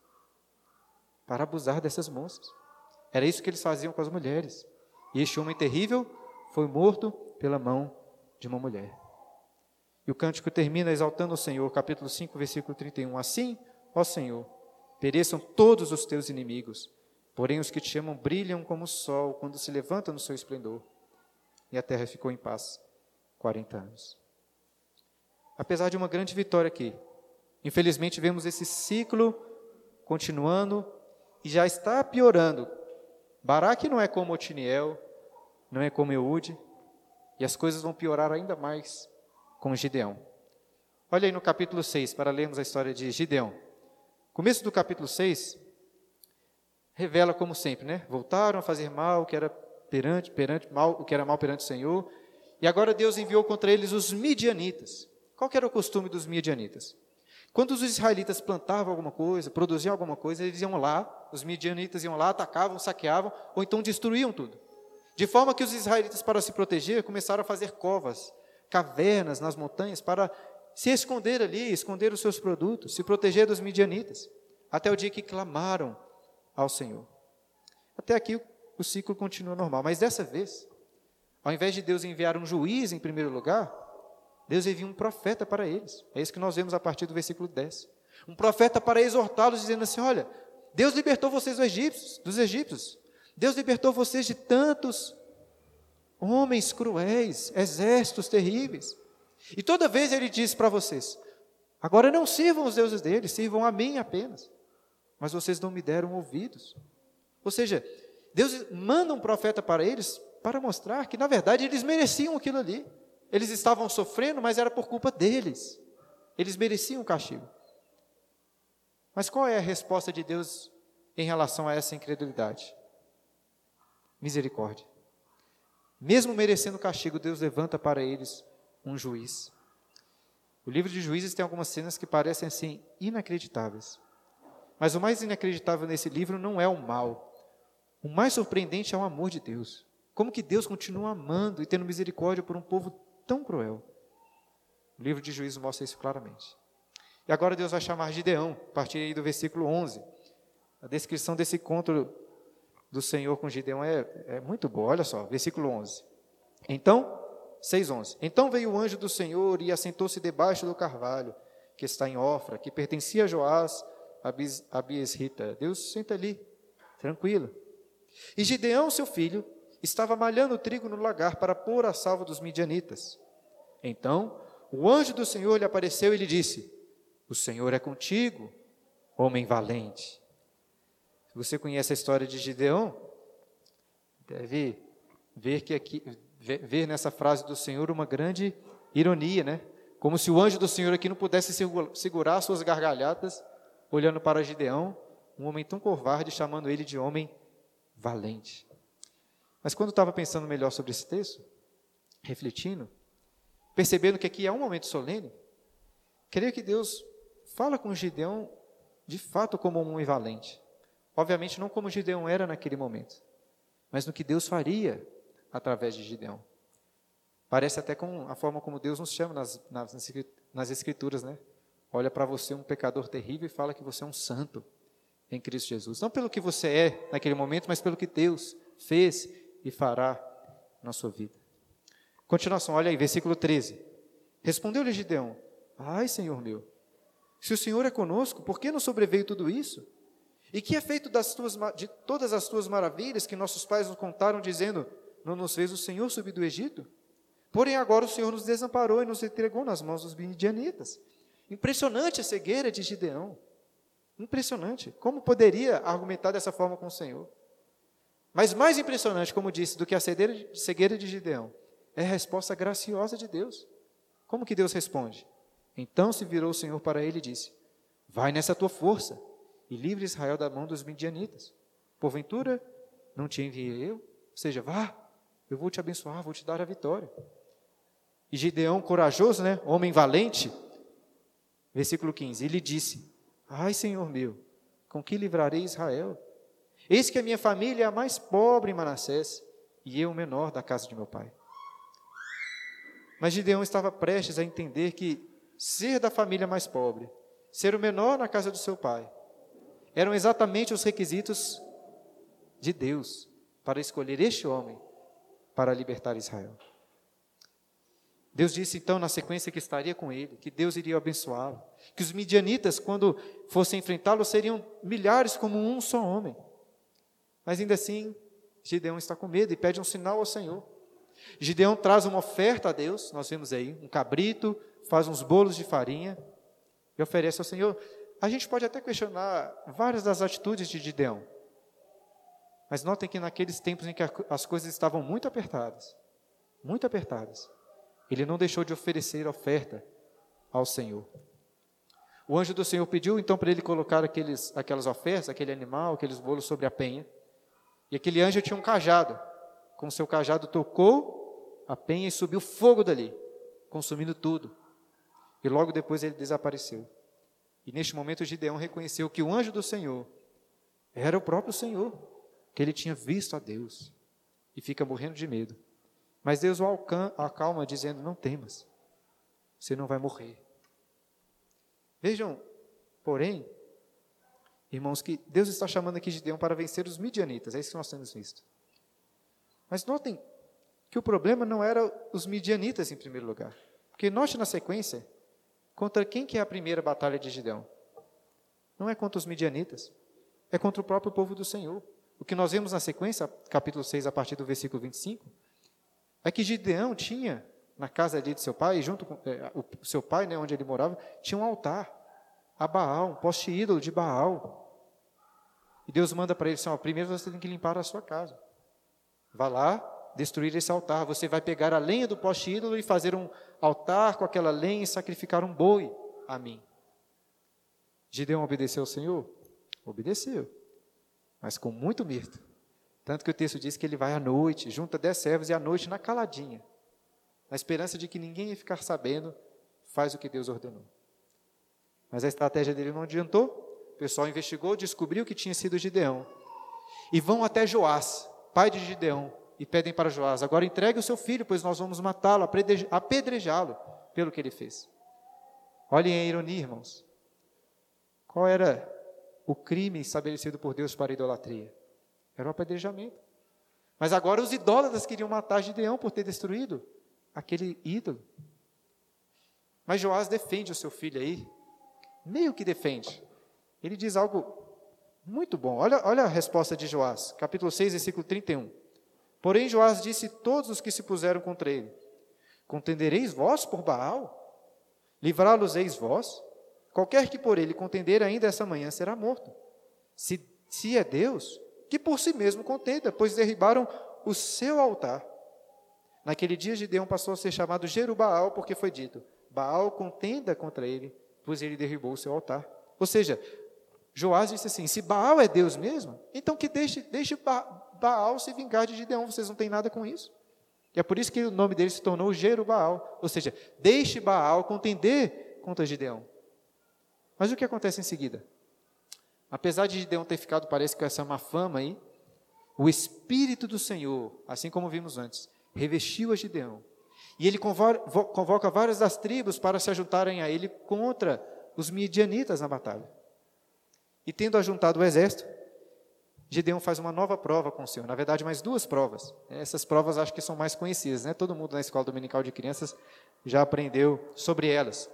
para abusar dessas moças. Era isso que eles faziam com as mulheres. E este homem terrível foi morto pela mão de uma mulher. E o cântico termina exaltando o Senhor, capítulo 5, versículo 31. Assim, ó Senhor, pereçam todos os teus inimigos, porém os que te chamam brilham como o sol quando se levanta no seu esplendor e a terra ficou em paz 40 anos. Apesar de uma grande vitória aqui, infelizmente vemos esse ciclo continuando e já está piorando. Baraque não é como Otiniel, não é como Eude, e as coisas vão piorar ainda mais com Gideão. Olha aí no capítulo 6, para lermos a história de Gideão. Começo do capítulo 6 revela como sempre, né? Voltaram a fazer mal, que era perante, perante mal, o que era mal perante o Senhor. E agora Deus enviou contra eles os midianitas. Qual era o costume dos midianitas? Quando os israelitas plantavam alguma coisa, produziam alguma coisa, eles iam lá, os midianitas iam lá, atacavam, saqueavam, ou então destruíam tudo. De forma que os israelitas, para se proteger, começaram a fazer covas, cavernas nas montanhas, para se esconder ali, esconder os seus produtos, se proteger dos midianitas, até o dia que clamaram ao Senhor. Até aqui o ciclo continua normal. Mas dessa vez, ao invés de Deus enviar um juiz em primeiro lugar, Deus envia um profeta para eles. É isso que nós vemos a partir do versículo 10. Um profeta para exortá-los, dizendo assim: Olha, Deus libertou vocês dos egípcios, dos egípcios. Deus libertou vocês de tantos homens cruéis, exércitos terríveis. E toda vez ele diz para vocês: Agora não sirvam os deuses deles, sirvam a mim apenas. Mas vocês não me deram ouvidos. Ou seja, Deus manda um profeta para eles para mostrar que, na verdade, eles mereciam aquilo ali. Eles estavam sofrendo, mas era por culpa deles. Eles mereciam o castigo. Mas qual é a resposta de Deus em relação a essa incredulidade? Misericórdia. Mesmo merecendo castigo, Deus levanta para eles um juiz. O livro de Juízes tem algumas cenas que parecem assim inacreditáveis. Mas o mais inacreditável nesse livro não é o mal, o mais surpreendente é o amor de Deus. Como que Deus continua amando e tendo misericórdia por um povo tão cruel. O livro de Juízes mostra isso claramente. E agora Deus vai chamar Gideão, a partir do versículo 11. A descrição desse encontro do Senhor com Gideão é, é muito boa. Olha só, versículo 11. Então 6:11. Então veio o anjo do Senhor e assentou-se debaixo do carvalho que está em Ofra, que pertencia a Joás, a Biesrita. Deus senta ali, tranquilo. E Gideão, seu filho, estava malhando trigo no lagar para pôr a salvo dos midianitas. Então o anjo do Senhor lhe apareceu e lhe disse: O Senhor é contigo, homem valente. Você conhece a história de Gideão, deve ver que aqui ver nessa frase do Senhor uma grande ironia, né? Como se o anjo do Senhor aqui não pudesse segurar suas gargalhadas, olhando para Gideão, um homem tão covarde, chamando ele de homem valente. Mas quando estava pensando melhor sobre esse texto, refletindo, percebendo que aqui é um momento solene, creio que Deus fala com Gideão de fato como um homem valente. Obviamente não como Gideão era naquele momento, mas no que Deus faria através de Gideão. Parece até com a forma como Deus nos chama nas, nas, nas Escrituras, né? Olha para você, um pecador terrível, e fala que você é um santo em Cristo Jesus. Não pelo que você é naquele momento, mas pelo que Deus fez e fará na sua vida. Continuação, olha aí, versículo 13. Respondeu-lhe Gideão: Ai, Senhor meu, se o Senhor é conosco, por que não sobreveio tudo isso? E que é feito das tuas, de todas as tuas maravilhas que nossos pais nos contaram, dizendo: Não nos fez o Senhor subir do Egito? Porém, agora o Senhor nos desamparou e nos entregou nas mãos dos midianitas. Impressionante a cegueira de Gideão. Impressionante. Como poderia argumentar dessa forma com o Senhor? Mas mais impressionante, como disse, do que a cegueira de Gideão, é a resposta graciosa de Deus. Como que Deus responde? Então se virou o Senhor para ele e disse: Vai nessa tua força e livre Israel da mão dos midianitas. Porventura, não te enviei eu? Ou seja, vá, eu vou te abençoar, vou te dar a vitória. E Gideão, corajoso, né? Homem valente, versículo 15, ele disse: Ai, Senhor meu, com que livrarei Israel? Eis que a minha família é a mais pobre em Manassés, e eu o menor da casa de meu pai. Mas Gideão estava prestes a entender que ser da família mais pobre, ser o menor na casa do seu pai, eram exatamente os requisitos de Deus para escolher este homem para libertar Israel. Deus disse então na sequência que estaria com ele, que Deus iria abençoá-lo, que os midianitas, quando fossem enfrentá-lo, seriam milhares como um só homem. Mas ainda assim, Gideão está com medo e pede um sinal ao Senhor. Gideão traz uma oferta a Deus, nós vemos aí, um cabrito, faz uns bolos de farinha e oferece ao Senhor. A gente pode até questionar várias das atitudes de Gideão, mas notem que naqueles tempos em que as coisas estavam muito apertadas, muito apertadas, ele não deixou de oferecer oferta ao Senhor. O anjo do Senhor pediu então para ele colocar aqueles, aquelas ofertas, aquele animal, aqueles bolos sobre a penha. E aquele anjo tinha um cajado. Com seu cajado tocou a penha e subiu fogo dali, consumindo tudo. E logo depois ele desapareceu. E neste momento Gideão reconheceu que o anjo do Senhor era o próprio Senhor, que ele tinha visto a Deus. E fica morrendo de medo. Mas Deus o acalma, dizendo: Não temas, você não vai morrer. Vejam, porém, irmãos, que Deus está chamando aqui Gideão para vencer os midianitas, é isso que nós temos visto. Mas notem que o problema não era os midianitas em primeiro lugar. Porque note na sequência, contra quem que é a primeira batalha de Gideão? Não é contra os midianitas, é contra o próprio povo do Senhor. O que nós vemos na sequência, capítulo 6, a partir do versículo 25, é que Gideão tinha, na casa de seu pai, junto com é, o seu pai, né, onde ele morava, tinha um altar a Baal, um poste ídolo de Baal. E Deus manda para ele assim, ó, primeiro você tem que limpar a sua casa. Vá lá, destruir esse altar. Você vai pegar a lenha do poste ídolo e fazer um altar com aquela lenha e sacrificar um boi a mim. Gideão obedeceu ao Senhor? Obedeceu, mas com muito medo. Tanto que o texto diz que ele vai à noite, junta dez servos e à noite na caladinha, na esperança de que ninguém ia ficar sabendo, faz o que Deus ordenou. Mas a estratégia dele não adiantou. O pessoal investigou, descobriu que tinha sido Gideão. E vão até Joás, pai de Gideão, e pedem para Joás: agora entregue o seu filho, pois nós vamos matá-lo, apedrejá-lo pelo que ele fez. Olhem a ironia, irmãos. Qual era o crime estabelecido por Deus para a idolatria? Era o apedrejamento. Mas agora os idólatras queriam matar Gideão por ter destruído aquele ídolo. Mas Joás defende o seu filho aí, meio que defende. Ele diz algo muito bom. Olha, olha a resposta de Joás, capítulo 6, versículo 31. Porém, Joás disse todos os que se puseram contra ele: Contendereis vós por Baal? Livrá-los-eis vós? Qualquer que por ele contender ainda essa manhã será morto. Se, se é Deus, que por si mesmo contenda, pois derribaram o seu altar. Naquele dia, Gideão passou a ser chamado Jerubaal, porque foi dito: Baal contenda contra ele, pois ele derribou o seu altar. Ou seja, Joás disse assim: se Baal é Deus mesmo, então que deixe, deixe Baal se vingar de Gideão, vocês não têm nada com isso. E é por isso que o nome dele se tornou Jerubaal, ou seja, deixe Baal contender contra Gideão. Mas o que acontece em seguida? Apesar de Gideão ter ficado, parece com essa má fama aí, o Espírito do Senhor, assim como vimos antes, revestiu a Gideão. E ele convoca várias das tribos para se ajuntarem a ele contra os midianitas na batalha. E tendo ajuntado o exército, Gideão faz uma nova prova com o Senhor. Na verdade, mais duas provas. Essas provas acho que são mais conhecidas, né? Todo mundo na escola dominical de crianças já aprendeu sobre elas.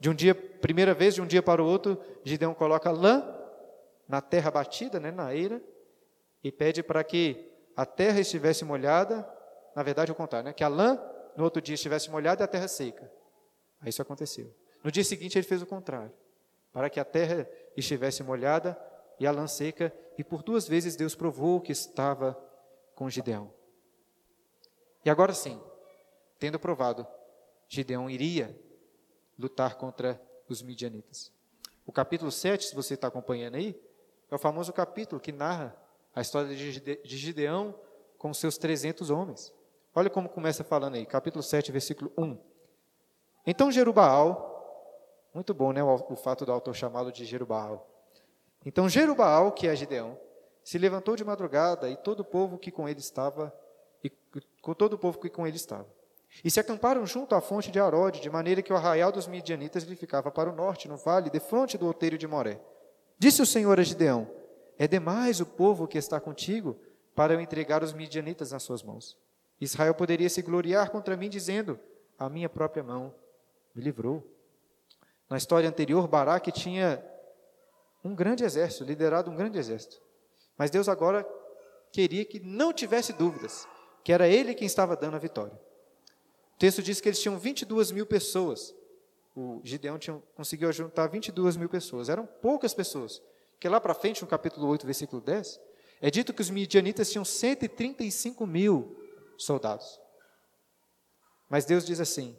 De um dia, primeira vez, de um dia para o outro, Gideão coloca lã na terra batida, né, na eira, e pede para que a terra estivesse molhada, na verdade, o contrário, né, que a lã no outro dia estivesse molhada e a terra seca. Aí isso aconteceu. No dia seguinte, ele fez o contrário, para que a terra estivesse molhada e a lã seca, e por duas vezes Deus provou que estava com Gideão. E agora sim, tendo provado, Gideão iria lutar contra os midianitas. O capítulo 7, se você está acompanhando aí, é o famoso capítulo que narra a história de Gideão com seus 300 homens. Olha como começa falando aí, capítulo 7, versículo 1. Então Jerubaal, muito bom, né, o, o fato do autor chamá-lo de Jerubaal. Então Jerubaal, que é Gideão, se levantou de madrugada e todo o povo que com ele estava, e com todo o povo que com ele estava. E se acamparam junto à fonte de Arode, de maneira que o arraial dos midianitas lhe ficava para o norte, no vale, defronte do outeiro de Moré. Disse o Senhor a Gideão: É demais o povo que está contigo para eu entregar os midianitas nas suas mãos. Israel poderia se gloriar contra mim, dizendo: A minha própria mão me livrou. Na história anterior, Baraque tinha um grande exército, liderado um grande exército. Mas Deus agora queria que não tivesse dúvidas, que era Ele quem estava dando a vitória. O texto diz que eles tinham 22 mil pessoas o Gideão tinha, conseguiu juntar 22 mil pessoas. Eram poucas pessoas. Porque lá para frente, no capítulo 8, versículo 10, é dito que os midianitas tinham 135 mil soldados. Mas Deus diz assim: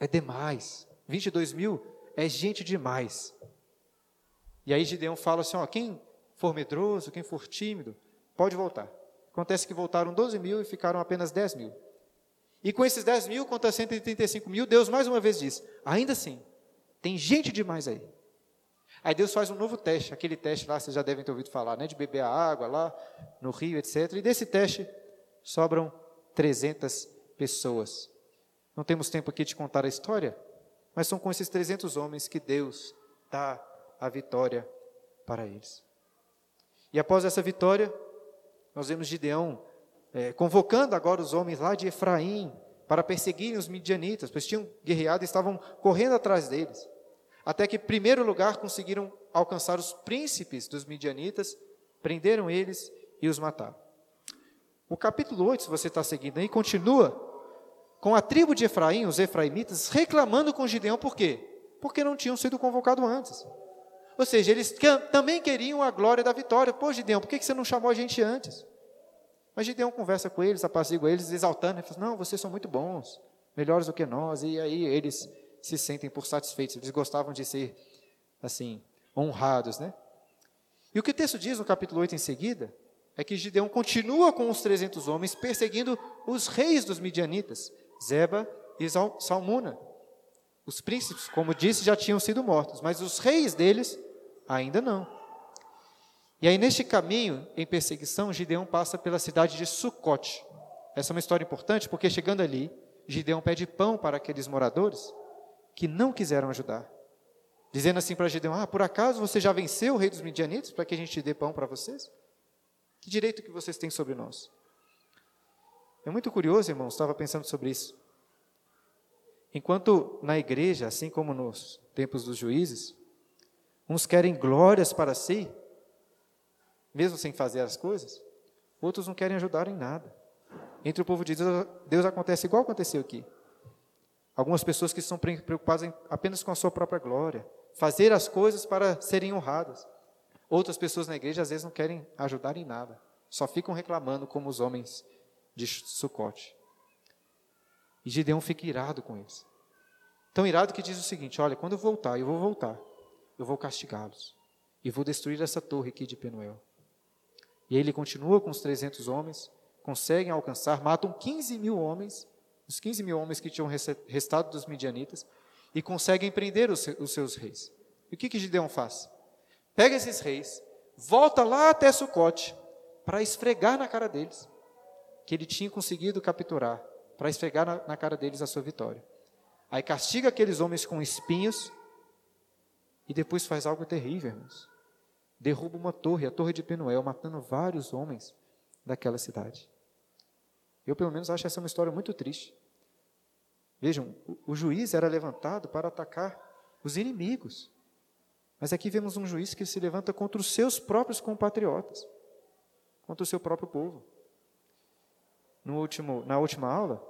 é demais. 22 mil é gente demais. E aí Gideão fala assim: ó, quem for medroso, quem for tímido, pode voltar. Acontece que voltaram 12 mil e ficaram apenas 10 mil. E com esses 10 mil contra 135 mil, Deus mais uma vez diz: ainda assim, tem gente demais aí. Aí Deus faz um novo teste, aquele teste lá, vocês já devem ter ouvido falar, né, de beber a água lá no rio, etc. E desse teste sobram 300 pessoas. Não temos tempo aqui de contar a história, mas são com esses 300 homens que Deus dá a vitória para eles. E após essa vitória, nós vemos Gideão é, convocando agora os homens lá de Efraim para perseguirem os midianitas, pois tinham guerreado e estavam correndo atrás deles. Até que, em primeiro lugar, conseguiram alcançar os príncipes dos midianitas, prenderam eles e os mataram. O capítulo 8, se você está seguindo aí, continua com a tribo de Efraim, os efraimitas, reclamando com Gideão, por quê? Porque não tinham sido convocados antes. Ou seja, eles também queriam a glória da vitória. Pô, Gideão, por que você não chamou a gente antes? Mas Gideão conversa com eles, apazigua eles, exaltando, ele fala, não, vocês são muito bons, melhores do que nós, e aí eles se sentem por satisfeitos, eles gostavam de ser, assim, honrados, né? E o que o texto diz no capítulo 8 em seguida, é que Gideão continua com os 300 homens perseguindo os reis dos midianitas, Zeba e Salmuna. Os príncipes, como disse, já tinham sido mortos, mas os reis deles ainda não. E aí, neste caminho, em perseguição, Gideão passa pela cidade de Sucote. Essa é uma história importante, porque chegando ali, Gideão pede pão para aqueles moradores que não quiseram ajudar. Dizendo assim para Gideão: Ah, por acaso você já venceu o rei dos midianitas para que a gente dê pão para vocês? Que direito que vocês têm sobre nós? É muito curioso, irmãos, estava pensando sobre isso. Enquanto na igreja, assim como nos tempos dos juízes, uns querem glórias para si, mesmo sem fazer as coisas, outros não querem ajudar em nada. Entre o povo de Deus, Deus acontece igual aconteceu aqui. Algumas pessoas que estão preocupadas apenas com a sua própria glória, fazer as coisas para serem honradas. Outras pessoas na igreja às vezes não querem ajudar em nada, só ficam reclamando como os homens de Sucote. E Gideão fica irado com eles. Tão irado que diz o seguinte: Olha, quando eu voltar, eu vou voltar, eu vou castigá-los e vou destruir essa torre aqui de Penuel. E ele continua com os 300 homens, conseguem alcançar, matam 15 mil homens, os 15 mil homens que tinham restado dos midianitas, e conseguem prender os, seus reis. E o que, que Gideão faz? Pega esses reis, volta lá até Sucote, para esfregar na cara deles, que ele tinha conseguido capturar, para esfregar na, na cara deles a sua vitória. Aí castiga aqueles homens com espinhos, e depois faz algo terrível, irmãos derruba uma torre, a torre de Penuel, matando vários homens daquela cidade. Eu, pelo menos, acho essa uma história muito triste. Vejam, o, juiz era levantado para atacar os inimigos. Mas aqui vemos um juiz que se levanta contra os seus próprios compatriotas, contra o seu próprio povo. No último, na última aula,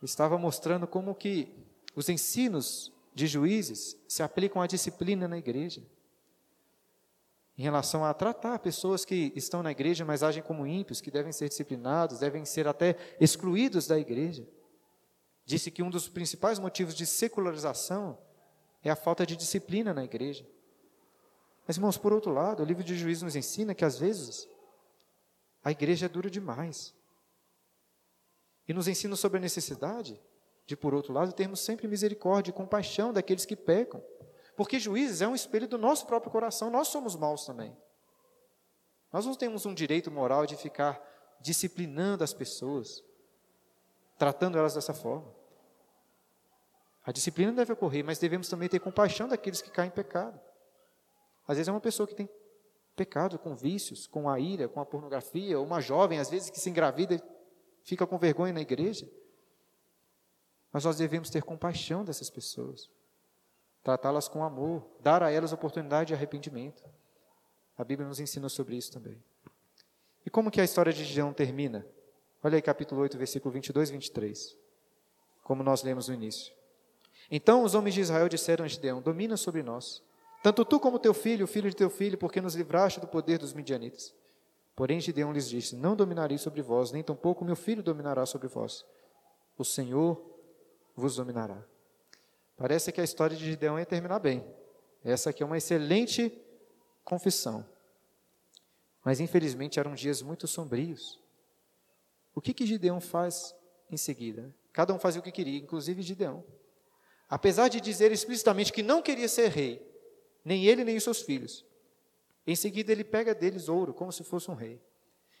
estava mostrando como que os ensinos de juízes se aplicam à disciplina na igreja em relação a tratar pessoas que estão na igreja, mas agem como ímpios, que devem ser disciplinados, devem ser até excluídos da igreja. Disse que um dos principais motivos de secularização é a falta de disciplina na igreja. Mas, irmãos, por outro lado, o livro de Juízes nos ensina que, às vezes, a igreja é dura demais. E nos ensina sobre a necessidade de, por outro lado, termos sempre misericórdia e compaixão daqueles que pecam. Porque juízes é um espelho do nosso próprio coração, nós somos maus também. Nós não temos um direito moral de ficar disciplinando as pessoas, tratando elas dessa forma. A disciplina deve ocorrer, mas devemos também ter compaixão daqueles que caem em pecado. Às vezes é uma pessoa que tem pecado com vícios, com a ira, com a pornografia, ou uma jovem, às vezes, que se engravida e fica com vergonha na igreja. Mas nós devemos ter compaixão dessas pessoas tratá-las com amor, dar a elas oportunidade de arrependimento. A Bíblia nos ensina sobre isso também. E como que a história de Gideão termina? Olha aí capítulo 8, versículo 22 e 23. Como nós lemos no início. Então os homens de Israel disseram a Gideão: Domina sobre nós, tanto tu como teu filho, o filho de teu filho, porque nos livraste do poder dos midianitas. Porém Gideão lhes disse: Não dominarei sobre vós, nem tampouco meu filho dominará sobre vós. O Senhor vos dominará. Parece que a história de Gideão ia terminar bem. Essa aqui é uma excelente confissão. Mas infelizmente eram dias muito sombrios. O que que Gideão faz em seguida? Cada um fazia o que queria, inclusive Gideão. Apesar de dizer explicitamente que não queria ser rei, nem ele nem os seus filhos. Em seguida ele pega deles ouro, como se fosse um rei.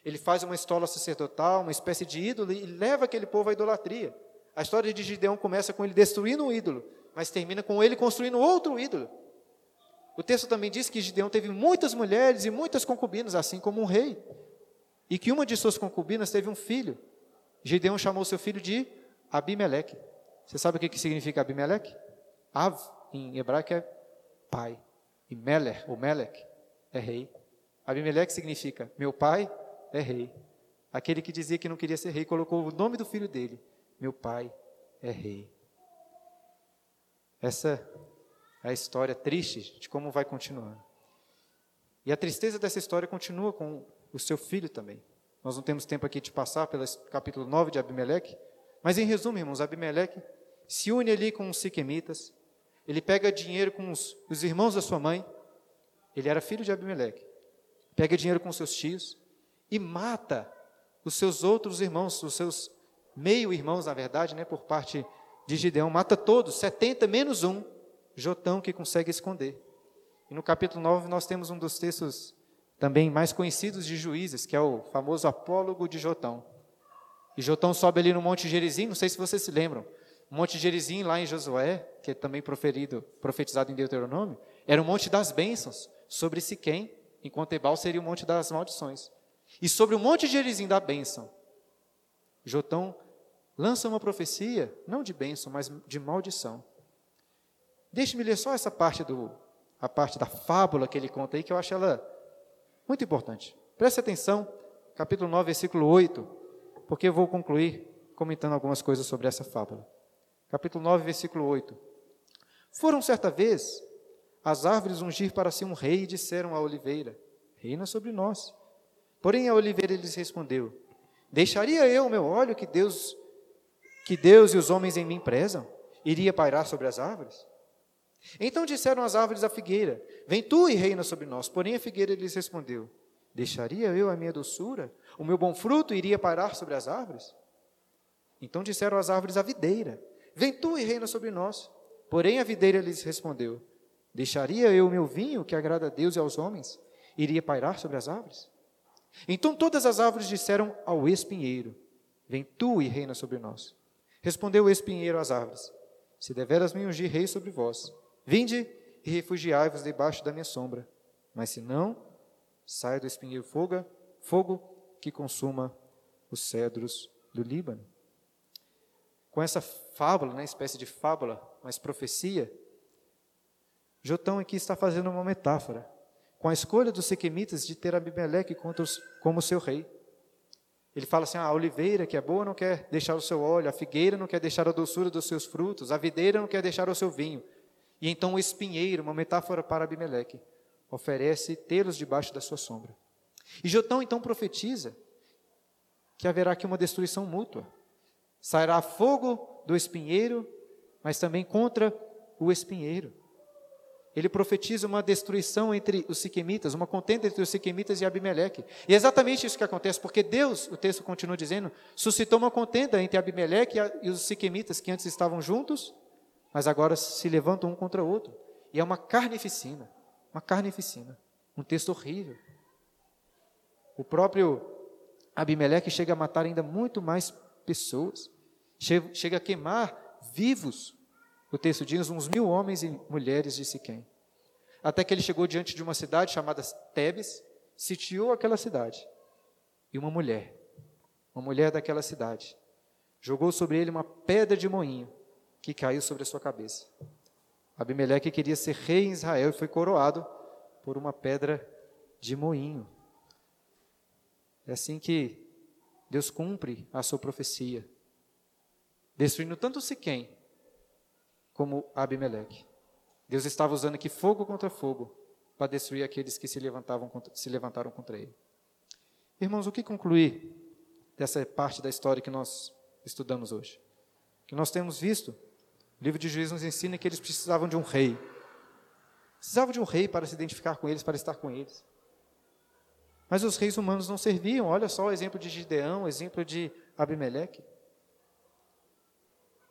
Ele faz uma estola sacerdotal, uma espécie de ídolo e leva aquele povo à idolatria. A história de Gideão começa com ele destruindo um ídolo mas termina com ele construindo outro ídolo. O texto também diz que Gideão teve muitas mulheres e muitas concubinas, assim como um rei, e que uma de suas concubinas teve um filho. Gideão chamou seu filho de Abimeleque. Você sabe o que significa Abimeleque? Av, em hebraico, é pai. E Meler, ou Melech, é rei. Abimeleque significa meu pai é rei. Aquele que dizia que não queria ser rei colocou o nome do filho dele. Meu pai é rei. Essa é a história triste de como vai continuando. E a tristeza dessa história continua com o seu filho também. Nós não temos tempo aqui de passar pelo capítulo 9 de Abimeleque, mas em resumo, irmãos, Abimeleque se une ali com os siquemitas, ele pega dinheiro com os, os irmãos da sua mãe, ele era filho de Abimeleque, pega dinheiro com seus tios e mata os seus outros irmãos, os seus meio-irmãos, na verdade, né, por parte de Gideão, mata todos, 70 menos um, Jotão que consegue esconder. E no capítulo 9 nós temos um dos textos também mais conhecidos de juízes, que é o famoso apólogo de Jotão. E Jotão sobe ali no Monte Gerizim, não sei se vocês se lembram, Monte Gerizim lá em Josué, que é também proferido, profetizado em Deuteronômio, era o Monte das Bênçãos, sobre Siquém, enquanto Ebal seria o Monte das Maldições. E sobre o Monte Gerizim da bênção, Jotão lança uma profecia, não de bênção, mas de maldição. Deixe-me ler só essa parte do a parte da fábula que ele conta aí, que eu acho ela muito importante. Preste atenção, capítulo 9, versículo 8, porque eu vou concluir comentando algumas coisas sobre essa fábula. Capítulo 9, versículo 8. Foram certa vez as árvores ungir para si um rei e disseram à oliveira: Reina sobre nós. Porém a oliveira lhes respondeu: Deixaria eu o meu óleo que Deus que Deus e os homens em mim prezam? Iria pairar sobre as árvores? Então disseram as árvores à figueira: Vem tu e reina sobre nós. Porém a figueira lhes respondeu: Deixaria eu a minha doçura? O meu bom fruto iria parar sobre as árvores? Então disseram as árvores à videira: Vem tu e reina sobre nós. Porém a videira lhes respondeu: Deixaria eu o meu vinho, que agrada a Deus e aos homens? Iria pairar sobre as árvores? Então todas as árvores disseram ao espinheiro: Vem tu e reina sobre nós. Respondeu o espinheiro às árvores: Se deveras me ungir rei sobre vós, Vinde e refugiai-vos debaixo da minha sombra. Mas se não, saia do espinheiro fogo, fogo que consuma os cedros do Líbano. Com essa fábula, né, espécie de fábula, mas profecia, Jotão aqui está fazendo uma metáfora com a escolha dos sequemitas de ter Abimeleque como seu rei. Ele fala assim: ah, a oliveira que é boa não quer deixar o seu óleo, a figueira não quer deixar a doçura dos seus frutos, a videira não quer deixar o seu vinho. E então o espinheiro, uma metáfora para Abimeleque, oferece tê-los debaixo da sua sombra. E Jotão então profetiza que haverá aqui uma destruição mútua. Sairá fogo do espinheiro, mas também contra o espinheiro. Ele profetiza uma destruição entre os siquemitas, uma contenda entre os siquemitas e Abimeleque. E é exatamente isso que acontece, porque Deus, o texto continua dizendo, suscitou uma contenda entre Abimeleque e os siquemitas, que antes estavam juntos, mas agora se levantam um contra o outro. E é uma carnificina, uma carnificina, um texto horrível. O próprio Abimeleque chega a matar ainda muito mais pessoas, chega a queimar vivos, o texto diz, uns mil homens e mulheres de Siquém. Até que ele chegou diante de uma cidade chamada Tebes, sitiou aquela cidade. E uma mulher, uma mulher daquela cidade, jogou sobre ele uma pedra de moinho que caiu sobre a sua cabeça. Abimeleque queria ser rei em Israel e foi coroado por uma pedra de moinho. É assim que Deus cumpre a sua profecia, destruindo tanto Siquém como Abimeleque. Deus estava usando aqui fogo contra fogo para destruir aqueles que se, levantavam, se levantaram contra ele. Irmãos, o que concluir dessa parte da história que nós estudamos hoje? Que nós temos visto o livro de Juízes nos ensina que eles precisavam de um rei. Precisavam de um rei para se identificar com eles, para estar com eles. Mas os reis humanos não serviam. Olha só o exemplo de Gideão, o exemplo de Abimeleque.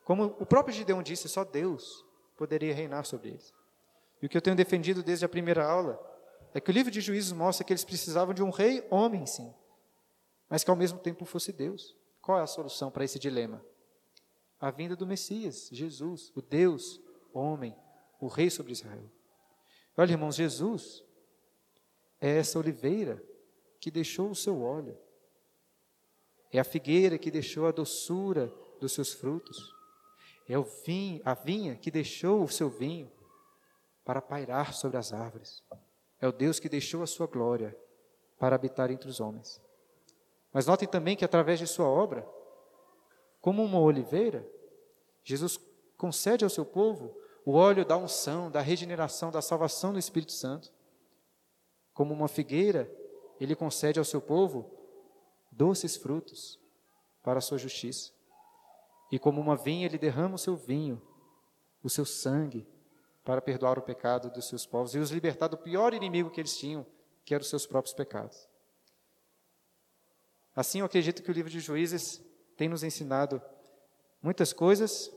Como o próprio Gideão disse, só Deus poderia reinar sobre eles. E o que eu tenho defendido desde a primeira aula é que o livro de Juízes mostra que eles precisavam de um rei, homem sim, mas que ao mesmo tempo fosse Deus. Qual é a solução para esse dilema? a vinda do Messias, Jesus, o Deus, homem, o Rei sobre Israel. Olha, irmãos, Jesus é essa oliveira que deixou o seu óleo, é a figueira que deixou a doçura dos seus frutos, é o vinho, a vinha que deixou o seu vinho para pairar sobre as árvores, é o Deus que deixou a sua glória para habitar entre os homens. Mas notem também que através de sua obra, como uma oliveira, Jesus concede ao seu povo o óleo da unção, da regeneração, da salvação do Espírito Santo. Como uma figueira, ele concede ao seu povo doces frutos para a sua justiça. E como uma vinha, ele derrama o seu vinho, o seu sangue, para perdoar o pecado dos seus povos e os libertar do pior inimigo que eles tinham, que eram os seus próprios pecados. Assim, eu acredito que o livro de Juízes tem nos ensinado muitas coisas.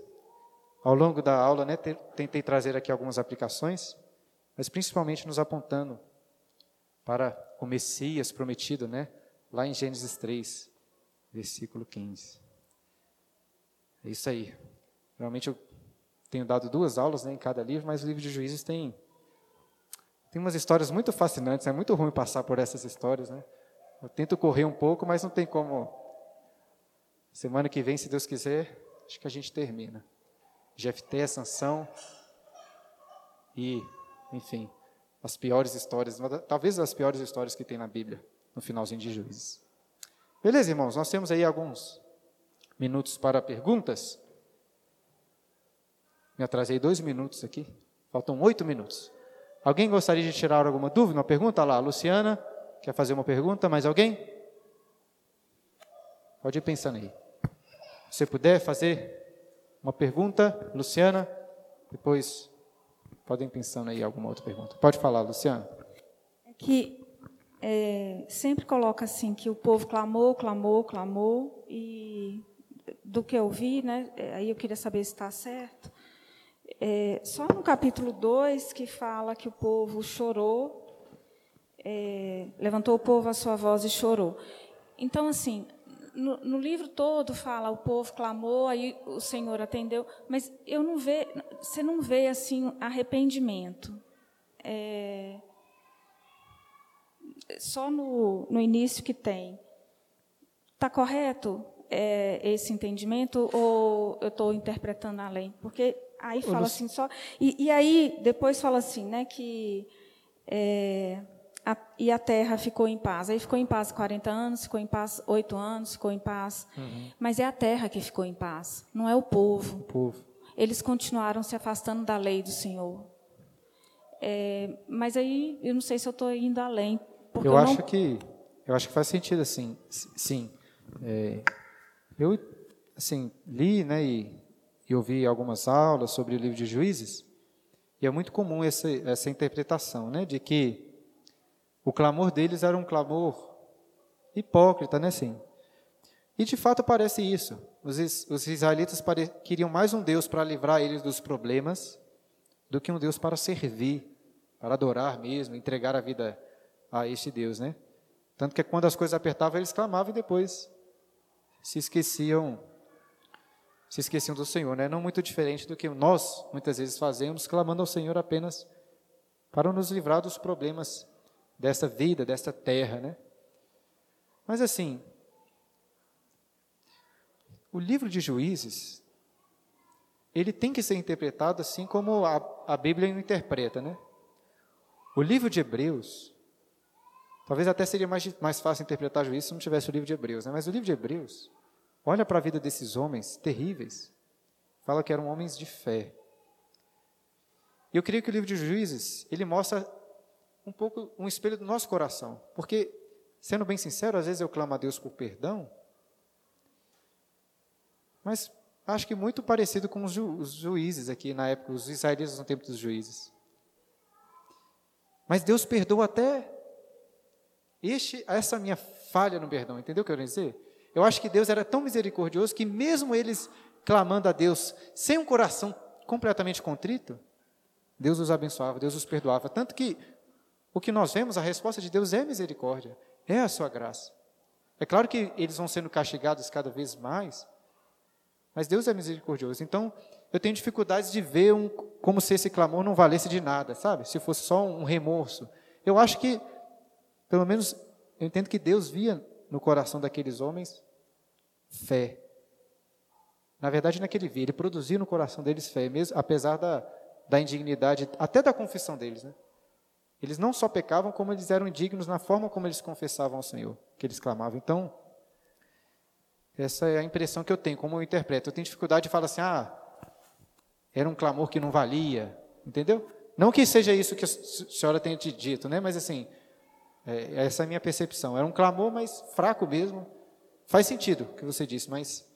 Ao longo da aula, né, tentei trazer aqui algumas aplicações, mas principalmente nos apontando para o Messias prometido, né, lá em Gênesis 3, versículo 15. É isso aí. Realmente eu tenho dado duas aulas né, em cada livro, mas o livro de Juízes tem tem umas histórias muito fascinantes, é muito ruim passar por essas histórias, né? Eu tento correr um pouco, mas não tem como Semana que vem, se Deus quiser, acho que a gente termina. Jefté, Sansão e, enfim, as piores histórias, talvez as piores histórias que tem na Bíblia, no finalzinho de Juízes. Beleza, irmãos, nós temos aí alguns minutos para perguntas. Me atrasei dois minutos aqui, faltam oito minutos. Alguém gostaria de tirar alguma dúvida, uma pergunta? Lá, Luciana, quer fazer uma pergunta? Mais alguém? Pode ir pensando aí. Se puder fazer uma pergunta, Luciana, depois podem pensando aí alguma outra pergunta. Pode falar, Luciana. É que é, sempre coloca assim que o povo clamou, clamou, clamou e do que eu vi, né? É, aí eu queria saber se está certo. É, só no capítulo 2 que fala que o povo chorou, é, levantou o povo a sua voz e chorou. Então, assim, no, no, livro todo fala o povo clamou, aí o Senhor atendeu, mas eu não vê, você não vê assim arrependimento. É, só no, no início que tem. Está correto é, esse entendimento ou eu estou interpretando além? Porque aí fala assim só e, e, aí depois fala assim, né, que é, a, e a terra ficou em paz. Aí ficou em paz 40 anos, ficou em paz 8 anos, ficou em paz. Uhum. Mas é a terra que ficou em paz, não é o povo. O povo. Eles continuaram se afastando da lei do Senhor. É, mas aí eu não sei se eu estou indo além. Eu, eu, acho não... que eu acho que faz sentido assim, sim. É, eu assim li, né, e, e ouvi algumas aulas sobre o livro de Juízes. E é muito comum essa, essa interpretação, né, de que o clamor deles era um clamor hipócrita, né, sim? E de fato parece isso. Os, os israelitas pare, queriam mais um Deus para livrar eles dos problemas do que um Deus para servir, para adorar mesmo, entregar a vida a este Deus, né? Tanto que quando as coisas apertavam, eles clamavam e depois se esqueciam se esqueciam do Senhor, né? Não muito diferente do que nós muitas vezes fazemos, clamando ao Senhor apenas para nos livrar dos problemas dessa vida, dessa terra, né? Mas assim, o livro de Juízes, ele tem que ser interpretado assim como a, a Bíblia o interpreta, né? O livro de Hebreus, talvez até seria mais, mais fácil interpretar Juízes se não tivesse o livro de Hebreus, né? Mas o livro de Hebreus, olha para a vida desses homens terríveis, fala que eram homens de fé. E eu creio que o livro de Juízes, ele mostra um pouco um espelho do nosso coração. Porque, sendo bem sincero, às vezes eu clamo a Deus por perdão, mas acho que muito parecido com os, ju os juízes aqui na época, os israelitas no tempo dos juízes. Mas Deus perdoa até este, essa minha falha no perdão, entendeu o que eu quero dizer? Eu acho que Deus era tão misericordioso que mesmo eles clamando a Deus sem um coração completamente contrito, Deus os abençoava, Deus os perdoava. Tanto que o que nós vemos, a resposta de Deus é misericórdia, é a sua graça. É claro que eles vão sendo castigados cada vez mais, mas Deus é misericordioso. Então, eu tenho dificuldades de ver um, como se esse clamor não valesse de nada, sabe? Se fosse só um remorso. Eu acho que, pelo menos, eu entendo que Deus via no coração daqueles homens fé. Na verdade, naquele via, ele produzia no coração deles fé, mesmo apesar da, da indignidade, até da confissão deles, né? Eles não só pecavam, como eles eram indignos na forma como eles confessavam ao Senhor, que eles clamavam. Então, essa é a impressão que eu tenho, como eu interpreto. Eu tenho dificuldade de falar assim, ah, era um clamor que não valia, entendeu? Não que seja isso que a senhora tenha te dito, né? Mas assim, é, essa é a minha percepção. Era um clamor, mas fraco mesmo. Faz sentido o que você disse, mas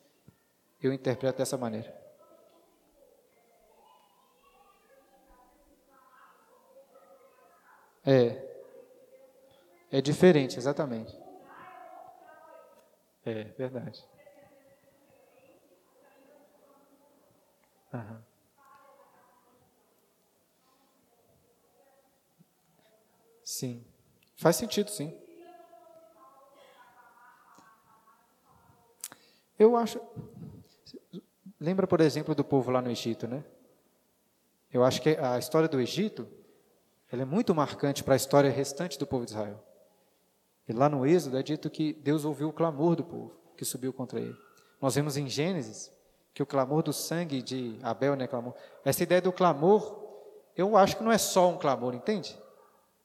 eu interpreto dessa maneira. É. É diferente, exatamente. É, verdade. Aham. Sim. Faz sentido, sim. Eu acho. Lembra, por exemplo, do povo lá no Egito, né? Eu acho que a história do Egito ela é muito marcante para a história restante do povo de Israel. E lá no Êxodo é dito que Deus ouviu o clamor do povo que subiu contra ele. Nós vemos em Gênesis que o clamor do sangue de Abel, né, clamor. Essa ideia do clamor, eu acho que não é só um clamor, entende?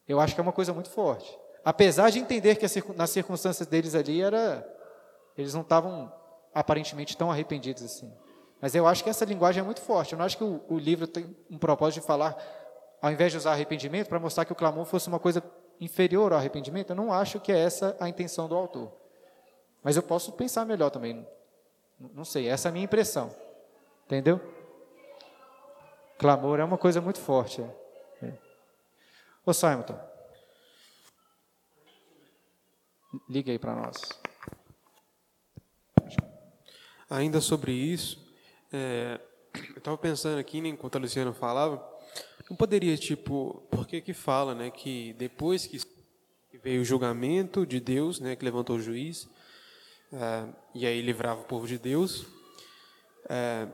Eu acho que é uma coisa muito forte. Apesar de entender que nas circunstâncias deles ali era eles não estavam aparentemente tão arrependidos assim. Mas eu acho que essa linguagem é muito forte. Eu não acho que o, o livro tem um propósito de falar, ao invés de usar arrependimento, para mostrar que o clamor fosse uma coisa inferior ao arrependimento. Eu não acho que é essa a intenção do autor. Mas eu posso pensar melhor também. Não sei, essa é a minha impressão. Entendeu? Clamor é uma coisa muito forte. É. Ô Simon, liga aí para nós. Ainda sobre isso, é, eu estava pensando aqui, né, enquanto a Luciana falava, não poderia, tipo, porque que fala, né, que depois que veio o julgamento de Deus, né, que levantou o juiz, é, e aí livrava o povo de Deus, é,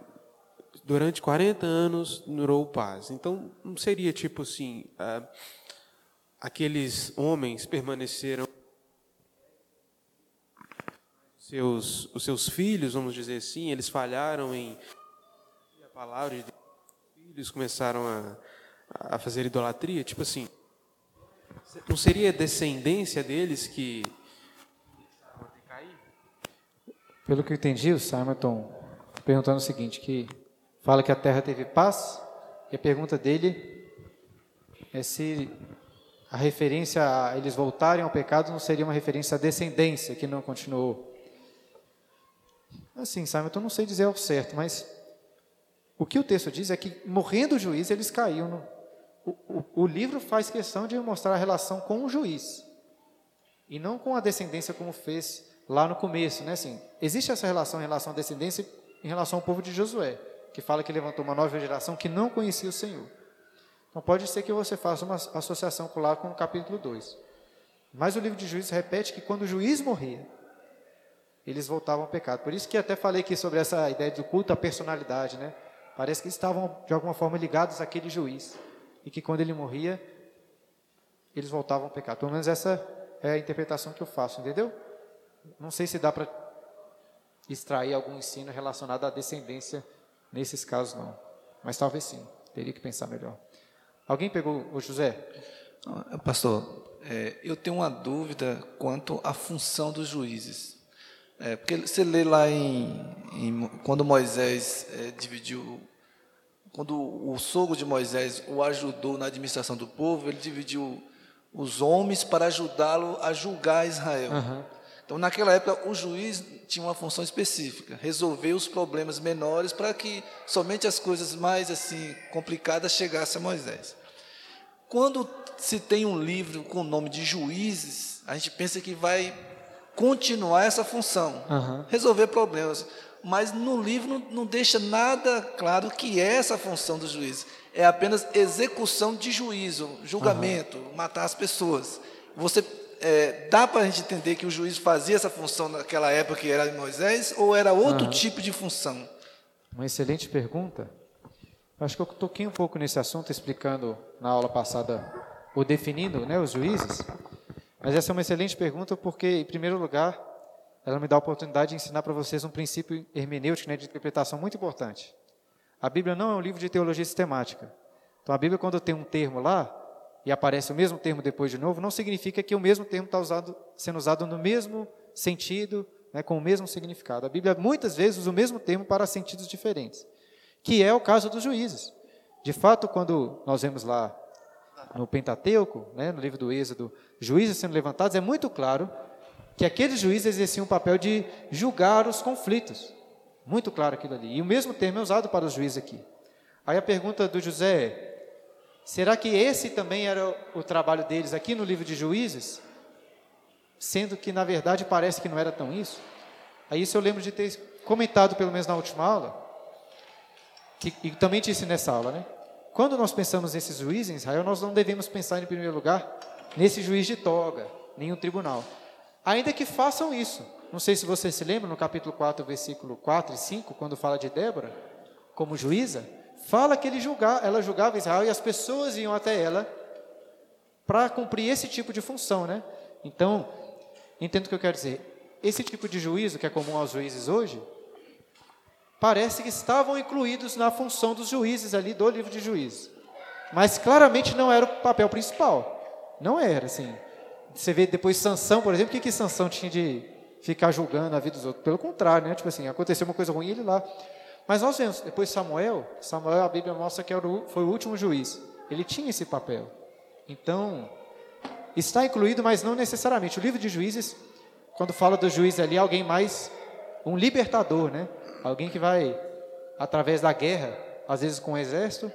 durante 40 anos durou paz. Então, não seria tipo assim, é, aqueles homens permaneceram seus, os seus filhos, vamos dizer assim, eles falharam em a palavra de Deus, os filhos começaram a, a fazer idolatria, tipo assim, não seria descendência deles que Pelo que eu entendi, o Simonton perguntando o seguinte, que fala que a terra teve paz, e a pergunta dele é se a referência a eles voltarem ao pecado não seria uma referência à descendência que não continuou. Assim, Simon, eu não sei dizer ao certo, mas o que o texto diz é que, morrendo o juiz, eles caíam. No, o, o, o livro faz questão de mostrar a relação com o juiz, e não com a descendência, como fez lá no começo. Né? Assim, existe essa relação em relação à descendência em relação ao povo de Josué, que fala que levantou uma nova geração que não conhecia o Senhor. Então pode ser que você faça uma associação lá com o capítulo 2. Mas o livro de Juízes repete que quando o juiz morria, eles voltavam ao pecado. Por isso que até falei aqui sobre essa ideia do culto à personalidade, né? Parece que estavam de alguma forma ligados àquele juiz e que quando ele morria, eles voltavam ao pecado. Pelo menos essa é a interpretação que eu faço, entendeu? Não sei se dá para extrair algum ensino relacionado à descendência nesses casos não, mas talvez sim. Teria que pensar melhor. Alguém pegou o José? Pastor, é, eu tenho uma dúvida quanto à função dos juízes. É, porque você lê lá em, em quando Moisés é, dividiu, quando o sogro de Moisés o ajudou na administração do povo, ele dividiu os homens para ajudá-lo a julgar Israel. Uhum. Então, naquela época, o juiz tinha uma função específica, resolver os problemas menores para que somente as coisas mais assim complicadas chegassem a Moisés. Quando se tem um livro com o nome de juízes, a gente pensa que vai continuar essa função, uhum. resolver problemas. Mas no livro não, não, deixa nada claro que é essa função do juiz. É apenas execução de juízo, julgamento, uhum. matar as pessoas. Você é, dá para a gente entender que o juiz fazia essa função naquela época que era Moisés, ou era outro uhum. tipo de função? Uma excelente pergunta. Acho que eu toquei um pouco nesse assunto, explicando na aula passada, ou definindo né, os juízes. Mas essa é uma excelente pergunta porque, em primeiro lugar, ela me dá a oportunidade de ensinar para vocês um princípio hermenêutico né, de interpretação muito importante. A Bíblia não é um livro de teologia sistemática. Então, a Bíblia, quando tem um termo lá, e aparece o mesmo termo depois de novo, não significa que o mesmo termo está usado, sendo usado no mesmo sentido, né, com o mesmo significado. A Bíblia muitas vezes usa o mesmo termo para sentidos diferentes, que é o caso dos juízes. De fato, quando nós vemos lá no Pentateuco, né, no livro do Êxodo, juízes sendo levantados, é muito claro que aqueles juízes exerciam o papel de julgar os conflitos. Muito claro aquilo ali. E o mesmo termo é usado para os juízes aqui. Aí a pergunta do José é: será que esse também era o trabalho deles aqui no livro de Juízes? Sendo que, na verdade, parece que não era tão isso. Aí isso eu lembro de ter comentado, pelo menos na última aula, que, e também disse nessa aula, né? Quando nós pensamos nesses juízes em Israel, nós não devemos pensar, em primeiro lugar, nesse juiz de toga, nenhum tribunal. Ainda que façam isso. Não sei se você se lembra, no capítulo 4, versículo 4 e 5, quando fala de Débora, como juíza, fala que ele julga, ela julgava Israel e as pessoas iam até ela para cumprir esse tipo de função, né? Então, entendo o que eu quero dizer. Esse tipo de juízo, que é comum aos juízes hoje, parece que estavam incluídos na função dos juízes ali do livro de juízes. Mas claramente não era o papel principal. Não era, assim. Você vê depois Sansão, por exemplo, o que, que Sansão tinha de ficar julgando a vida dos outros? Pelo contrário, né? Tipo assim, aconteceu uma coisa ruim, ele lá. Mas nós vemos, depois Samuel, Samuel, a Bíblia mostra que foi o último juiz. Ele tinha esse papel. Então, está incluído, mas não necessariamente. O livro de juízes, quando fala do juiz ali, alguém mais, um libertador, né? Alguém que vai, através da guerra, às vezes com o exército,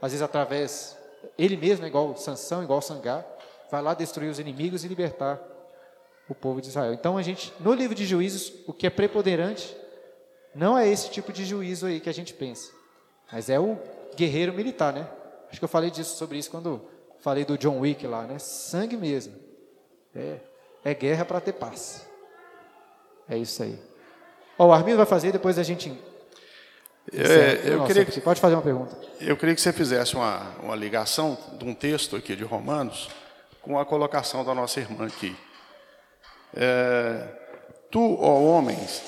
às vezes através, ele mesmo, igual Sansão, igual Sangar, vai lá destruir os inimigos e libertar o povo de Israel. Então a gente, no livro de juízes, o que é preponderante não é esse tipo de juízo aí que a gente pensa, mas é o guerreiro militar, né? Acho que eu falei disso sobre isso quando falei do John Wick lá, né? Sangue mesmo. É, é guerra para ter paz. É isso aí. Ó, o Armindo vai fazer, depois a gente. É, eu Nossa, queria você pode fazer uma pergunta. Eu queria que você fizesse uma, uma ligação de um texto aqui de Romanos com a colocação da nossa irmã aqui. É, tu, ó homens,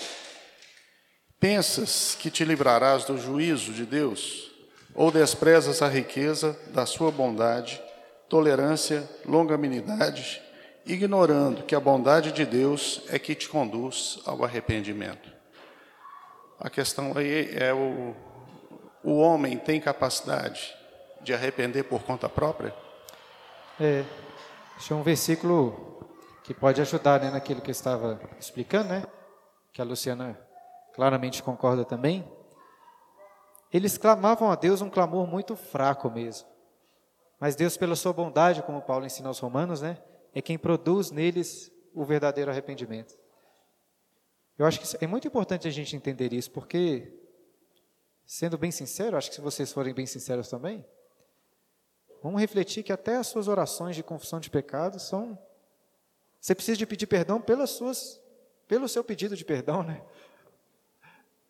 pensas que te livrarás do juízo de Deus, ou desprezas a riqueza da sua bondade, tolerância, longanimidade, ignorando que a bondade de Deus é que te conduz ao arrependimento. A questão aí é o, o homem tem capacidade de arrepender por conta própria? É, deixa um versículo que pode ajudar né, naquilo que eu estava explicando, né? Que a Luciana claramente concorda também. Eles clamavam a Deus um clamor muito fraco mesmo. Mas Deus, pela sua bondade, como Paulo ensina aos romanos, né, é quem produz neles o verdadeiro arrependimento. Eu acho que é muito importante a gente entender isso, porque, sendo bem sincero, acho que se vocês forem bem sinceros também, vamos refletir que até as suas orações de confissão de pecados são. Você precisa de pedir perdão pelas suas, pelo seu pedido de perdão, né?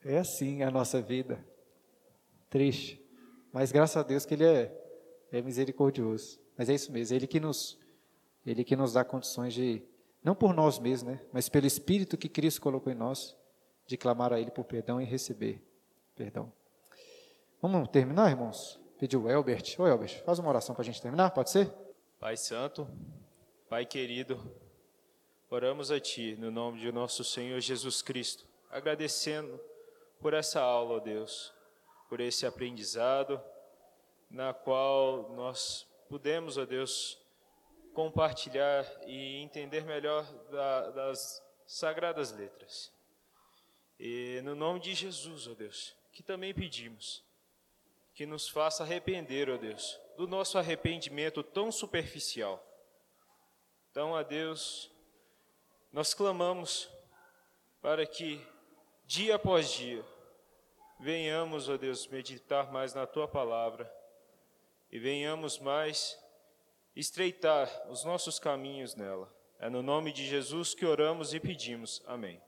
É assim a nossa vida. Triste. Mas graças a Deus que Ele é, é misericordioso. Mas é isso mesmo, Ele que nos, Ele que nos dá condições de, não por nós mesmos, né? Mas pelo Espírito que Cristo colocou em nós, de clamar a Ele por perdão e receber perdão. Vamos terminar, irmãos? Pediu o Elbert. Ô, Elbert, faz uma oração para a gente terminar, pode ser? Pai Santo, Pai querido, oramos a Ti no nome de nosso Senhor Jesus Cristo, agradecendo por essa aula, ó Deus, por esse aprendizado, na qual nós pudemos, ó Deus, compartilhar e entender melhor da, das sagradas letras. E no nome de Jesus, ó Deus, que também pedimos que nos faça arrepender, ó Deus, do nosso arrependimento tão superficial. Então, a Deus, nós clamamos para que, dia após dia, venhamos, ó Deus, meditar mais na Tua palavra e venhamos mais estreitar os nossos caminhos nela. É no nome de Jesus que oramos e pedimos. Amém.